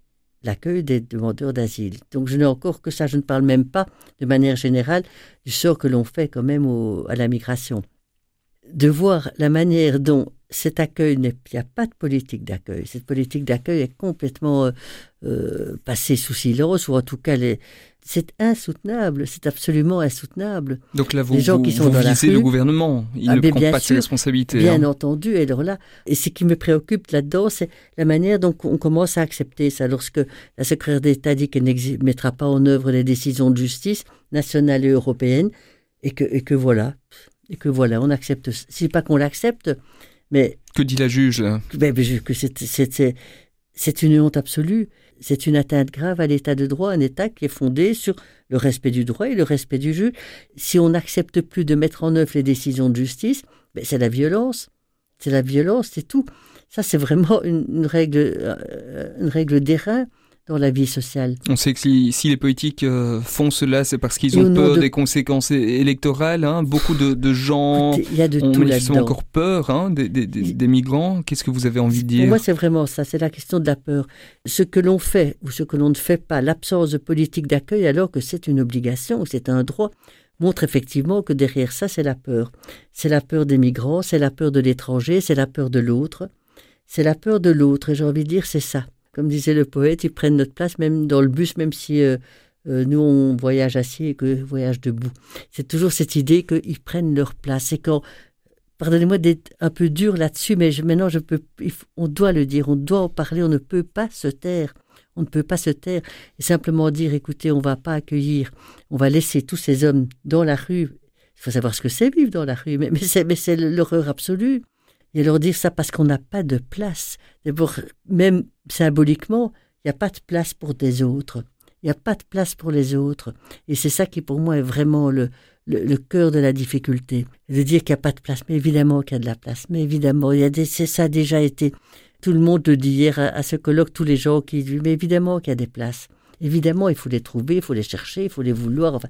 l'accueil des demandeurs d'asile. Donc je n'ai encore que ça, je ne parle même pas de manière générale du sort que l'on fait quand même à la migration. De voir la manière dont cet accueil, il n'y a pas de politique d'accueil. Cette politique d'accueil est complètement euh, euh, passée sous silence, ou en tout cas, c'est insoutenable, c'est absolument insoutenable. Donc là, vous, Les gens qui sont dans la rue, le gouvernement, il ah, ne prend pas ses responsabilités. Bien hein. entendu, et alors là, et ce qui me préoccupe là-dedans, c'est la manière dont on commence à accepter ça. Lorsque la secrétaire d'État dit qu'elle ne mettra pas en œuvre les décisions de justice nationales et européennes, et que, et que voilà, et que voilà, on accepte. C'est pas qu'on l'accepte, mais que dit la juge là? Ben, ben, Que c'est une honte absolue. C'est une atteinte grave à l'état de droit, un état qui est fondé sur le respect du droit et le respect du juge. Si on n'accepte plus de mettre en œuvre les décisions de justice, ben, c'est la violence. C'est la violence, c'est tout. Ça, c'est vraiment une, règle, euh, une règle d'airain dans la vie sociale. On sait que si, les politiques euh, font cela, c'est parce qu'ils ont peur des conséquences électorales. Hein. Beaucoup de, gens y a de ont, encore peur hein, des, migrants. Qu'est-ce que vous avez envie de dire Pour moi, c'est vraiment ça, c'est la question de la peur. Ce que l'on fait ou ce que l'on ne fait pas, l'absence de politique d'accueil alors que c'est une obligation, c'est un droit, montre effectivement que derrière ça, c'est la peur. C'est la peur des migrants, c'est la peur de l'étranger, c'est la peur de l'autre. C'est la peur de l'autre, et j'ai envie de dire, c'est ça comme disait le poète, ils prennent notre place même dans le bus, même si euh, euh, nous on voyage assis et que voyage debout. C'est toujours cette idée qu'ils prennent leur place. Et quand, pardonnez-moi d'être un peu dur là-dessus, mais maintenant je peux, on doit le dire, on doit en parler, on ne peut pas se taire. On ne peut pas se taire et simplement dire, écoutez, on va pas accueillir, on va laisser tous ces hommes dans la rue. Il faut savoir ce que c'est vivre dans la rue, mais, mais c'est l'horreur absolue. Et leur dire ça parce qu'on n'a pas de place. D'abord, même symboliquement, il n'y a pas de place pour des autres. Il n'y a pas de place pour les autres. Et c'est ça qui, pour moi, est vraiment le, cœur de la difficulté. De dire qu'il n'y a pas de place. Mais évidemment qu'il y a de la place. Mais évidemment, il y a des, ça a déjà été. Tout le monde le dit hier à, ce colloque, tous les gens qui disent, mais évidemment qu'il y a des places. Évidemment, il faut les trouver, il faut les chercher, il faut les vouloir.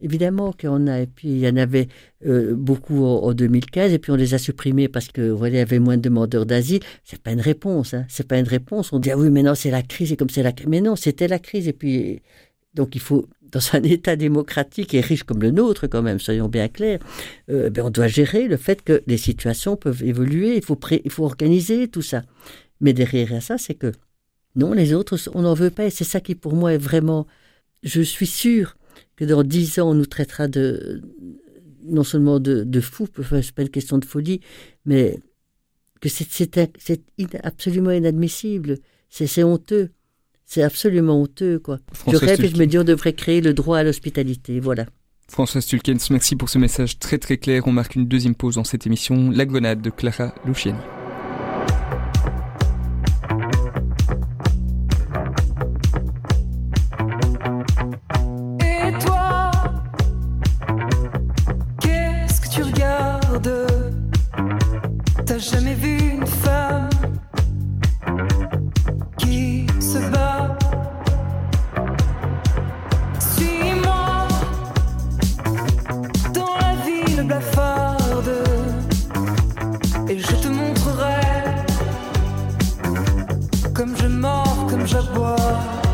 Évidemment qu'on a. Puis, il y en avait euh, beaucoup en, 2015, et puis on les a supprimés parce que voilà, il y avait moins de demandeurs d'asile. C'est pas une réponse. Hein. C'est pas une réponse. On dit ah oui, mais non, c'est la crise, et comme c'est la crise. Mais non, c'était la crise. Et puis, donc, il faut dans un [laughs] État démocratique et riche comme le nôtre, quand même, soyons bien clairs, euh, ben on doit gérer le fait que les situations peuvent évoluer. Il faut, il faut organiser tout ça. Mais derrière ça, c'est que non, les autres, on n'en veut pas. Et c'est ça qui, pour moi, est vraiment. Je suis sûr que dans dix ans, on nous traitera de. Non seulement de, de fous, enfin, c'est pas une question de folie, mais que c'est absolument inadmissible. C'est honteux. C'est absolument honteux, quoi. je rêve et je me dis, on devrait créer le droit à l'hospitalité. Voilà. François Stulkens, merci pour ce message très très clair. On marque une deuxième pause dans cette émission, La Gonade de Clara Luciani. bois.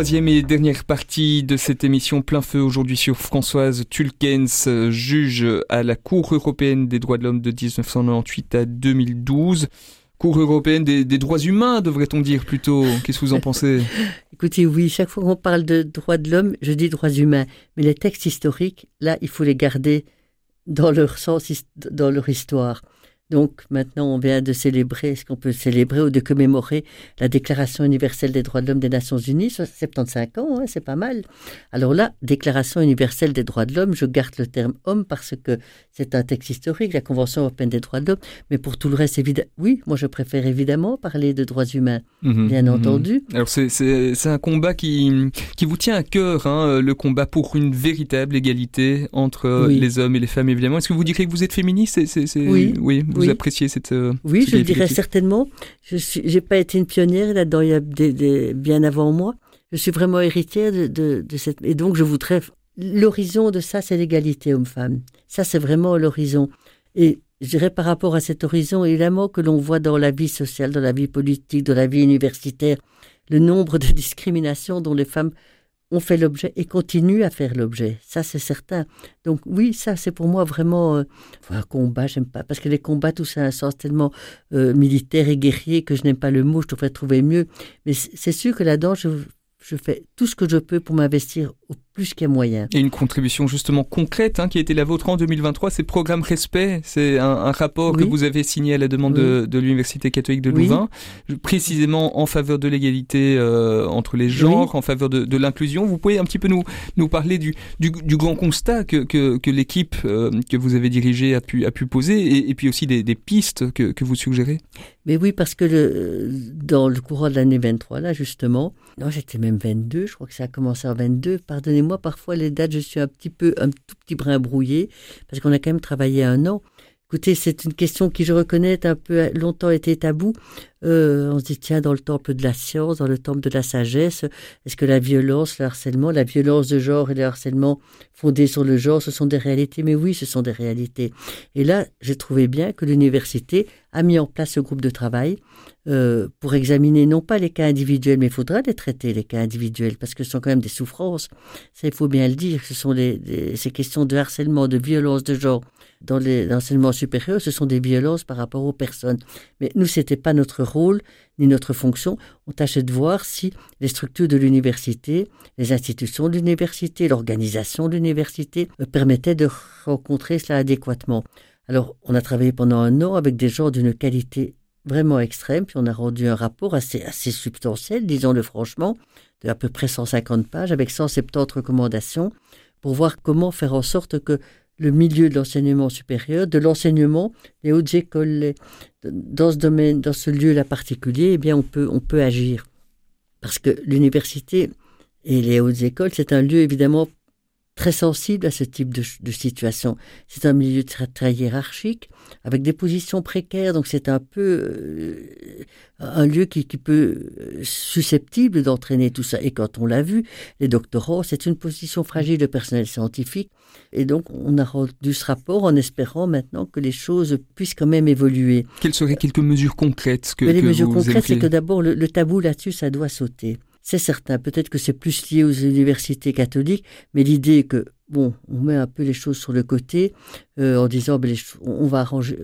Troisième et dernière partie de cette émission plein feu aujourd'hui sur Françoise Tulkens, juge à la Cour européenne des droits de l'homme de 1998 à 2012. Cour européenne des, droits humains, devrait-on dire plutôt. Qu'est-ce que vous en pensez? [laughs] Écoutez, oui, chaque fois qu'on parle de droits de l'homme, je dis droits humains. Mais les textes historiques, là, il faut les garder dans leur sens, dans leur histoire. Donc maintenant, on vient de célébrer, ce qu'on peut célébrer ou de commémorer la Déclaration universelle des droits de l'homme des Nations Unies, 75 ans, hein, c'est pas mal. Alors là, Déclaration universelle des droits de l'homme, je garde le terme homme parce que c'est un texte historique, la Convention européenne des droits de l'homme, mais pour tout le reste, évidemment, oui, moi je préfère évidemment parler de droits humains, mhm, bien mhm. entendu. Alors c'est un combat qui, qui vous tient à cœur, hein, le combat pour une véritable égalité entre les hommes et les femmes, évidemment. Est-ce que vous direz que vous êtes féministe? Oui. Oui, vous appréciez cette. Euh, oui, je le dirais certainement. Je n'ai pas été une pionnière là-dedans, il y a des, bien avant moi. Je suis vraiment héritière de, de, cette. Et donc, je voudrais. L'horizon de ça, c'est l'égalité homme-femme. Ça, c'est vraiment l'horizon. Et je dirais par rapport à cet horizon, évidemment, que l'on voit dans la vie sociale, dans la vie politique, dans la vie universitaire, le nombre de discriminations dont les femmes ont fait l'objet et continuent à faire l'objet. Ça, c'est certain. Donc oui, ça, c'est pour moi vraiment euh, un combat. J'aime pas parce que les combats, tout ça a un sens tellement euh, militaire et guerrier que je n'aime pas le mot. Je devrais trouver mieux. Mais c'est sûr que là-dedans, je, je fais tout ce que je peux pour m'investir au plus moyen. Et une contribution justement concrète hein, qui a été la vôtre en 2023, c'est programme Respect. C'est un, rapport que vous avez signé à la demande de, l'Université catholique de Louvain, précisément en faveur de l'égalité euh, entre les genres, en faveur de, l'inclusion. Vous pouvez un petit peu nous, nous parler du, du, grand constat que, que, l'équipe euh, que vous avez dirigée a pu, a pu poser et, puis aussi des, pistes que, que vous suggérez Mais oui, parce que le, dans le courant de l'année 23, là justement, non, j'étais même 22, je crois que ça a commencé en 22, pardonnez-moi moi, parfois, les dates, je suis un petit peu, un tout petit brin brouillé, parce qu'on a quand même travaillé un an. Écoutez, c'est une question qui, je reconnais, a un peu longtemps été tabou. Euh, on se dit, tiens, dans le temple de la science, dans le temple de la sagesse, est-ce que la violence, le harcèlement, la violence de genre et le harcèlement fondé sur le genre, ce sont des réalités? Mais oui, ce sont des réalités. Et là, j'ai trouvé bien que l'université a mis en place ce groupe de travail euh, pour examiner non pas les cas individuels, mais il faudra les traiter, les cas individuels, parce que ce sont quand même des souffrances. Ça, il faut bien le dire. Ce sont ces questions de harcèlement, de violence de genre dans l'enseignement supérieur, ce sont des violences par rapport aux personnes. Mais nous, c'était pas notre rôle ni notre fonction. On tâchait de voir si les structures de l'université, les institutions de l'université, l'organisation de l'université euh, permettaient de rencontrer cela adéquatement. Alors, on a travaillé pendant un an avec des gens d'une qualité vraiment extrême, puis on a rendu un rapport assez, substantiel, disons-le franchement, de à peu près 150 pages, avec 170 recommandations, pour voir comment faire en sorte que le milieu de l'enseignement supérieur, de l'enseignement, les hautes écoles, dans ce domaine, dans ce lieu-là particulier, eh bien, on peut, on peut agir. Parce que l'université et les hautes écoles, c'est un lieu évidemment très sensible à ce type de, situation. C'est un milieu très, très, hiérarchique, avec des positions précaires, donc c'est un peu euh, un lieu qui, qui peut euh, susceptible d'entraîner tout ça. Et quand on l'a vu, les doctorants, c'est une position fragile de personnel scientifique, et donc on a rendu ce rapport en espérant maintenant que les choses puissent quand même évoluer. Quelles seraient quelques mesures concrètes que, Les mesures concrètes, c'est que d'abord le tabou là-dessus, ça doit sauter. C'est certain, peut-être que c'est plus lié aux universités catholiques, mais l'idée que, bon, on met un peu les choses sur le côté euh, en disant, ben, on va arranger.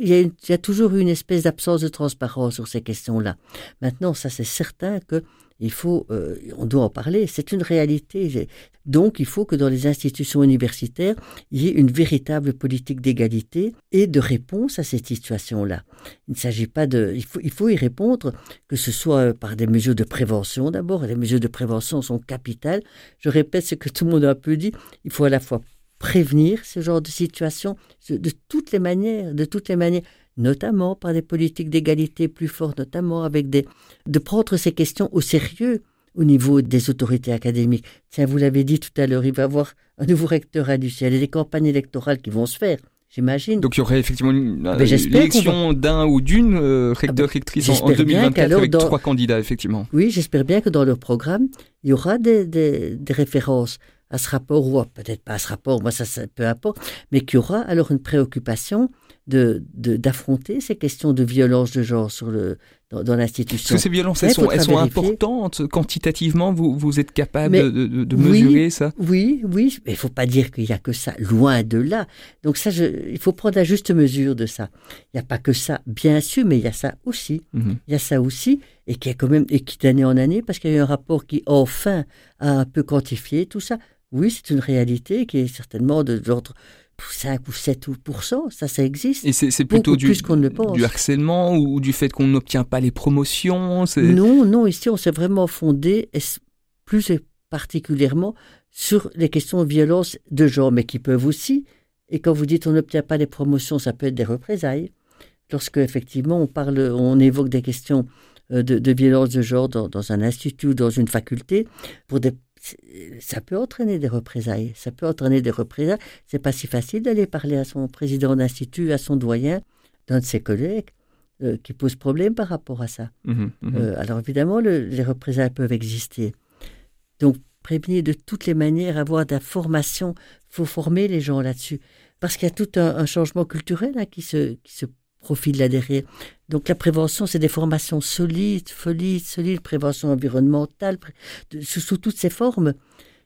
Il y, a, il y a toujours eu une espèce d'absence de transparence sur ces questions-là. Maintenant, ça c'est certain que il faut, euh, on doit en parler, c'est une réalité. Donc, il faut que dans les institutions universitaires, il y ait une véritable politique d'égalité et de réponse à cette situation-là. Il ne s'agit pas de, il faut, il faut y répondre, que ce soit par des mesures de prévention d'abord. Les mesures de prévention sont capitales. Je répète ce que tout le monde a un peu dit. Il faut à la fois prévenir ce genre de situation de toutes les manières, de toutes les manières notamment par des politiques d'égalité plus fortes, notamment avec des... de prendre ces questions au sérieux au niveau des autorités académiques. Tiens, vous l'avez dit tout à l'heure, il va y avoir un nouveau recteur à ciel et des campagnes électorales qui vont se faire. J'imagine. Donc il y aurait effectivement une, euh, élection d'un ou d'une euh, recteur, rectrice en, 2024 avec trois candidats, effectivement. Oui, j'espère bien que dans leur programme, il y aura des, des, des références à ce rapport, ou peut-être pas à ce rapport, moi ça, ça peu importe, mais qu'il y aura alors une préoccupation de d'affronter ces questions de violence de genre sur le dans, l'institution. Parce que ces violences, elles, sont, elles sont, importantes quantitativement. Vous vous êtes capable de, de, mesurer ça? Oui, oui. Mais il faut pas dire qu'il y a que ça. Loin de là. Donc ça, je, il faut prendre la juste mesure de ça. Il n'y a pas que ça, bien sûr, mais il y a ça aussi. Mhm. Il y a ça aussi, et qui est quand même et qui d'année en année, parce qu'il y a eu un rapport qui enfin a un peu quantifié tout ça. Oui, c'est une réalité qui est certainement de l'ordre 5 ou 7 ça, ça existe. Et c'est plutôt du, du harcèlement ou du fait qu'on n'obtient pas les promotions Non, non, ici on s'est vraiment fondé, plus particulièrement sur les questions de violence de genre, mais qui peuvent aussi, et quand vous dites on n'obtient pas les promotions, ça peut être des représailles. Lorsque effectivement on parle, on évoque des questions euh, de, de violence de genre dans, dans, un institut, dans une faculté, pour des ça peut entraîner des représailles. Ça peut entraîner des représailles. C'est pas si facile d'aller parler à son président d'institut, à son doyen, d'un de ses collègues, euh, qui pose problème par rapport à ça. Mmh mmh euh, alors évidemment, les représailles peuvent exister. Donc prévenir de toutes les manières, avoir de la formation, faut former les gens là-dessus, parce qu'il y a tout un, changement culturel hein, qui se qui se profile là derrière. Donc la prévention, c'est des formations solides, solides, solides, prévention environnementale, sous, toutes ses formes.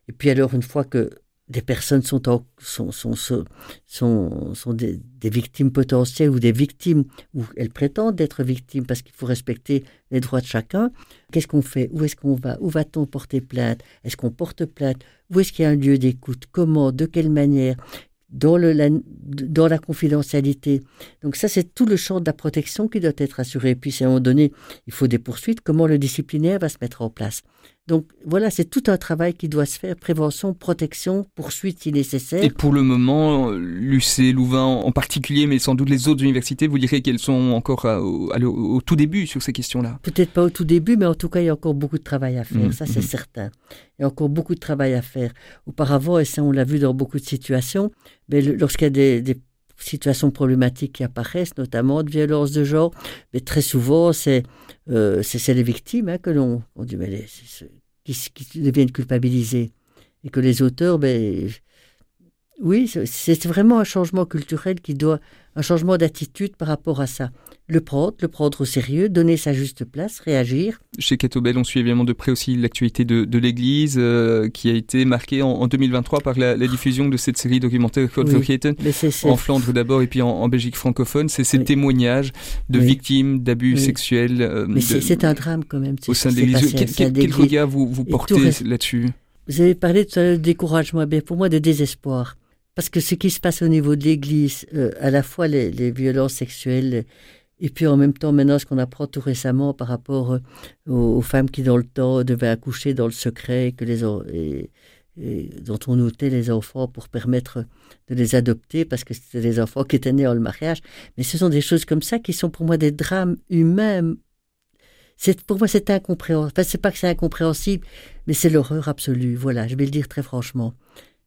Et puis alors, une fois que des personnes sont, sont des, victimes potentielles ou des victimes, ou elles prétendent être victimes parce qu'il faut respecter les droits de chacun, qu'est-ce qu'on fait? Où est-ce qu'on va? Où va-t-on porter plainte? Est-ce qu'on porte plainte? Où est-ce qu'il y a un lieu d'écoute? Comment? De quelle manière? Dans, le, la, dans la confidentialité. Donc ça, c'est tout le champ de la protection qui doit être assuré. Puis, à un moment donné, il faut des poursuites. Comment le disciplinaire va se mettre en place? Donc voilà, c'est tout un travail qui doit se faire, prévention, protection, poursuite si nécessaire. Et pour le moment, l'UC Louvain en particulier, mais sans doute les autres universités, vous direz qu'elles sont encore au, tout début sur ces questions-là Peut-être pas au tout début, mais en tout cas, il y a encore beaucoup de travail à faire, mmh, ça c'est mmh. certain. Il y a encore beaucoup de travail à faire. Auparavant, et ça on l'a vu dans beaucoup de situations, mais lorsqu'il y a des, situations problématiques qui apparaissent, notamment de violence de genre, mais très souvent, c'est euh, les victimes hein, que l'on dit, mais qui, deviennent culpabilisés. Et que les auteurs, ben, oui, c'est vraiment un changement culturel qui doit, un changement d'attitude par rapport à ça. Le prendre, le prendre au sérieux, donner sa juste place, réagir. Chez Catobel, on suit évidemment de près aussi l'actualité de, l'Église, euh, qui a été marquée en, 2023 par la, diffusion de cette série documentaire Code oui, en Flandre d'abord et puis en, Belgique francophone. C'est ces témoignages de victimes d'abus sexuels. Euh, Mais c'est un drame quand même. Au sein de l'Église. Quel, regard vous, vous portez là-dessus? Vous avez parlé de découragement, mais pour moi de désespoir. Parce que ce qui se passe au niveau de l'Église, euh, à la fois les, les, violences sexuelles, et puis en même temps maintenant ce qu'on apprend tout récemment par rapport euh, aux, femmes qui dans le temps devaient accoucher dans le secret, que les, et, dont on notait les enfants pour permettre de les adopter parce que c'était des enfants qui étaient nés en le mariage. Mais ce sont des choses comme ça qui sont pour moi des drames humains. C'est pour moi c'est incompréhensible. Enfin c'est pas que c'est incompréhensible, mais c'est l'horreur absolue. Voilà, je vais le dire très franchement.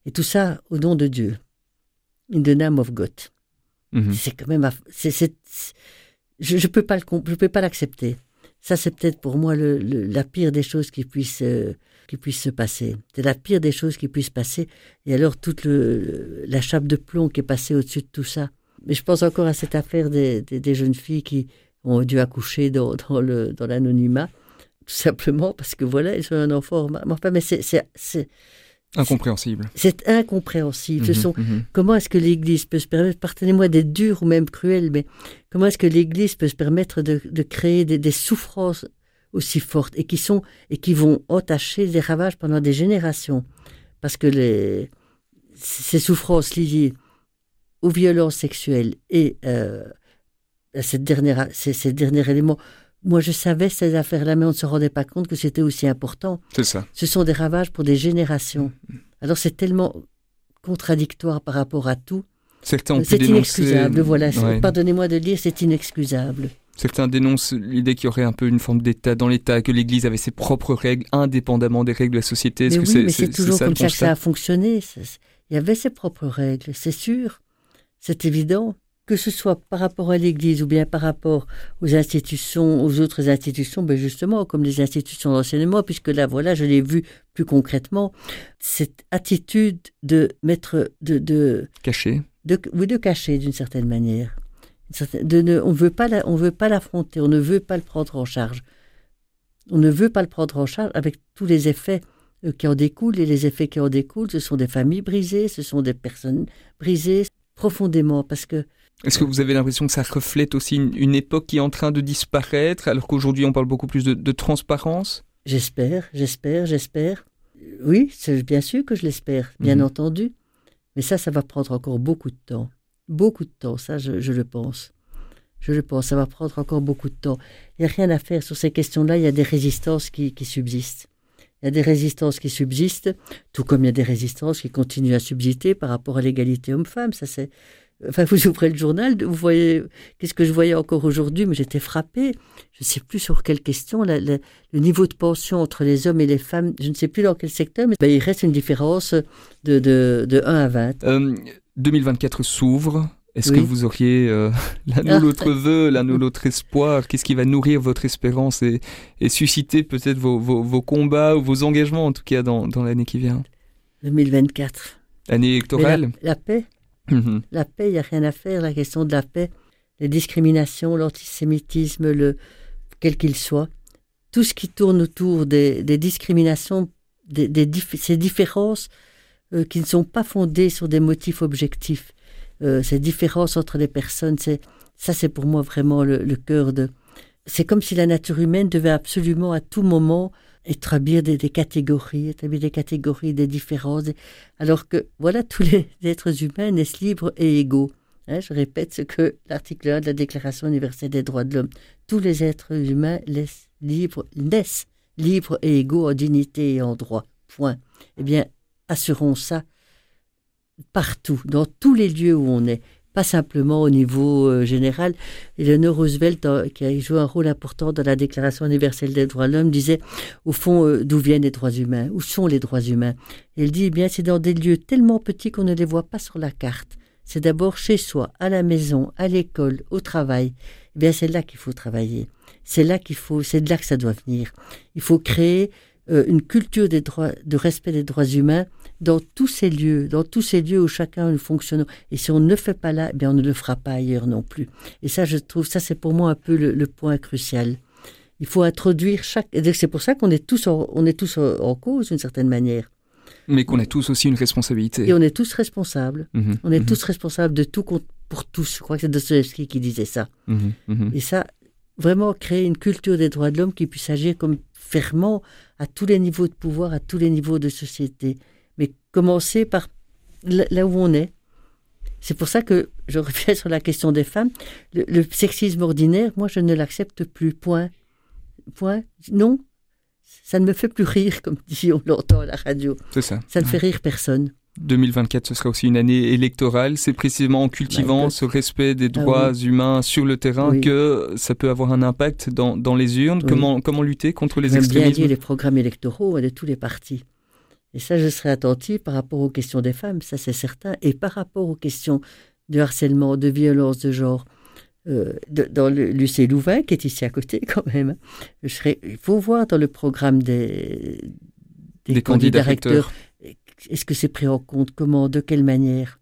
Et tout ça au nom de Dieu. In the name of God. Mhm. C'est quand même. C'est, je ne peux pas je peux pas l'accepter. Ça, c'est peut-être pour moi le, la pire des choses qui puissent, euh, qui puissent se passer. C'est la pire des choses qui puissent passer. Et alors, toute le, la chape de plomb qui est passée au-dessus de tout ça. Mais je pense encore à cette affaire des, des, jeunes filles qui ont dû accoucher dans, dans, le, dans l'anonymat, tout simplement parce que voilà, elles ont un enfant. Enfin, mais c'est, Incompréhensible. C'est incompréhensible. Ce mhm, sont, mhm. Comment est-ce que l'Église peut se permettre, pardonnez-moi d'être dur ou même cruel, mais comment est-ce que l'Église peut se permettre de, de créer des, des, souffrances aussi fortes et qui sont et qui vont entacher des ravages pendant des générations, parce que les, ces souffrances liées aux violences sexuelles et euh, à cette dernière, ces, ces derniers éléments moi, je savais ces affaires-là, mais on ne se rendait pas compte que c'était aussi important. C'est ça. Ce sont des ravages pour des générations. Alors, c'est tellement contradictoire par rapport à tout. Certains ont C'est inexcusable, voilà. Pardonnez-moi de le dire, c'est inexcusable. Certains dénoncent l'idée qu'il y aurait un peu une forme d'État dans l'État, que l'Église avait ses propres règles, indépendamment des règles de la société. Mais oui, mais c'est toujours comme ça que ça a fonctionné. Il y avait ses propres règles, c'est sûr. C'est évident que ce soit par rapport à l'Église ou bien par rapport aux institutions, aux autres institutions, ben justement, comme les institutions d'enseignement, puisque là, voilà, je l'ai vu plus concrètement, cette attitude de mettre, de, de cacher, de, oui, de cacher d'une certaine manière. De ne, on veut pas, on veut pas l'affronter, on ne veut pas le prendre en charge. On ne veut pas le prendre en charge avec tous les effets euh, qui en découlent, et les effets qui en découlent, ce sont des familles brisées, ce sont des personnes brisées profondément, parce que est-ce que vous avez l'impression que ça reflète aussi une, époque qui est en train de disparaître, alors qu'aujourd'hui on parle beaucoup plus de, transparence? J'espère, j'espère, j'espère. Oui, c'est bien sûr que je l'espère, bien mhm. entendu. Mais ça, ça va prendre encore beaucoup de temps. Beaucoup de temps, ça, je, le pense. Je le pense, ça va prendre encore beaucoup de temps. Il n'y a rien à faire sur ces questions-là, il y a des résistances qui, qui subsistent. Il y a des résistances qui subsistent, tout comme il y a des résistances qui continuent à subsister par rapport à l'égalité homme-femme. Ça, c'est, Enfin, vous ouvrez le journal, vous voyez, qu'est-ce que je voyais encore aujourd'hui, mais j'étais frappée. Je ne sais plus sur quelle question, le niveau de pension entre les hommes et les femmes, je ne sais plus dans quel secteur, mais ben, il reste une différence de, de, de 1 à 20. 2024 euh, s'ouvre. Est-ce que vous auriez euh, [laughs] l'un ou ah. l'autre vœu, l'un ou l'autre espoir? Qu'est-ce qui va nourrir votre espérance et, et susciter peut-être vos, vos, combats ou vos engagements, en tout cas, dans, dans l'année qui vient? 2024. Année électorale? la paix? Mhm. La paix, il n'y a rien à faire. La question de la paix, les discriminations, l'antisémitisme, le, quel qu'il soit, tout ce qui tourne autour des, discriminations, des, ces différences euh, qui ne sont pas fondées sur des motifs objectifs, euh, ces différences entre les personnes, c'est ça, c'est pour moi vraiment le, le cœur de. C'est comme si la nature humaine devait absolument à tout moment établir des, des, catégories, établir des catégories, des différences, alors que voilà, tous les [laughs] êtres humains naissent libres et égaux. Hein, je répète ce que l'article 1 de la Déclaration universelle des droits de l'homme. Tous les êtres humains libres, naissent libres et égaux en dignité et en droit. Point. Eh bien, assurons ça partout, dans tous les lieux où on est pas simplement au niveau euh, général. Eleanor Roosevelt, qui a joué un rôle important dans la Déclaration universelle des droits de l'homme, disait, au fond, euh, d'où viennent les droits humains? Où sont les droits humains? Elle dit, eh bien, c'est dans des lieux tellement petits qu'on ne les voit pas sur la carte. C'est d'abord chez soi, à la maison, à l'école, au travail. Eh bien, c'est là qu'il faut travailler. C'est là qu'il faut, c'est de là que ça doit venir. Il faut créer euh, une culture des droits, de respect des droits humains dans tous ces lieux, dans tous ces lieux où chacun fonctionne. Et si on ne le fait pas là, eh bien on ne le fera pas ailleurs non plus. Et ça, je trouve, ça c'est pour moi un peu le, point crucial. Il faut introduire chaque. C'est pour ça qu'on est tous, en, on est tous en cause d'une certaine manière. Mais qu'on a tous aussi une responsabilité. Et on est tous responsables. Mhm, on est mhm. tous responsables de tout pour tous. Je crois que c'est Dostoevsky qui disait ça. Mhm, Et ça, vraiment créer une culture des droits de l'homme qui puisse agir comme ferment à tous les niveaux de pouvoir, à tous les niveaux de société commencer par là où on est. C'est pour ça que je reviens [laughs] sur la question des femmes. Le, sexisme ordinaire, moi, je ne l'accepte plus. Point. Point. Non. Ça ne me fait plus rire, comme [laughs] dit on l'entend à la radio. C'est ça. Ça ne fait rire personne. 2024, ce sera aussi une année électorale. C'est précisément en cultivant bah, ce respect des ah droits humains sur le terrain que ça peut avoir un impact dans, dans les urnes. Comment, comment lutter contre les extrémismes bien dit les programmes électoraux de tous les partis. Et ça, je serai attentive par rapport aux questions des femmes, ça c'est certain, et par rapport aux questions de harcèlement, de violence de genre. Euh, dans le lycée Louvain, qui est ici à côté [laughs] quand même, je serai, il faut voir dans le programme des, des, candidats, recteurs, est-ce que c'est pris en compte, comment, de quelle manière?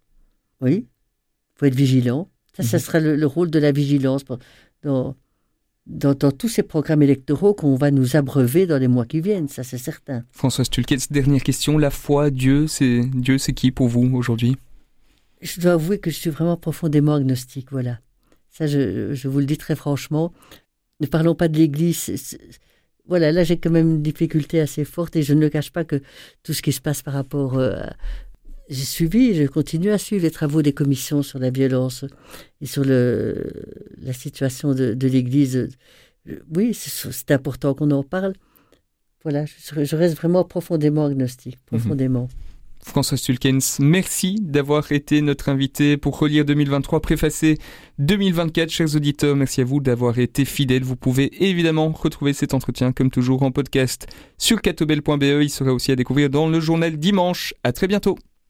Oui, il faut être vigilant. Ça, ça mhm. sera le, rôle de la vigilance dans, dans, tous ces programmes électoraux qu'on va nous abreuver dans les mois qui viennent, ça c'est certain. François Stulkens, dernière question, la foi, Dieu, c'est Dieu, c'est qui pour vous aujourd'hui? Je dois avouer que je suis vraiment profondément agnostique, voilà. Ça, je, je vous le dis très franchement. Ne parlons pas de l'Église. Voilà, là j'ai quand même une difficulté assez forte et je ne le cache pas que tout ce qui se passe par rapport euh, j'ai suivi, je continue à suivre les travaux des commissions sur la violence et sur le, la situation de, l'Église. Oui, c'est important qu'on en parle. Voilà, je, reste vraiment profondément agnostique, mhm. profondément. François Stulkens, merci d'avoir été notre invité pour relire 2023, préfacer 2024. Chers auditeurs, merci à vous d'avoir été fidèles. Vous pouvez évidemment retrouver cet entretien, comme toujours, en podcast sur catobel.be. Il sera aussi à découvrir dans le journal dimanche. À très bientôt.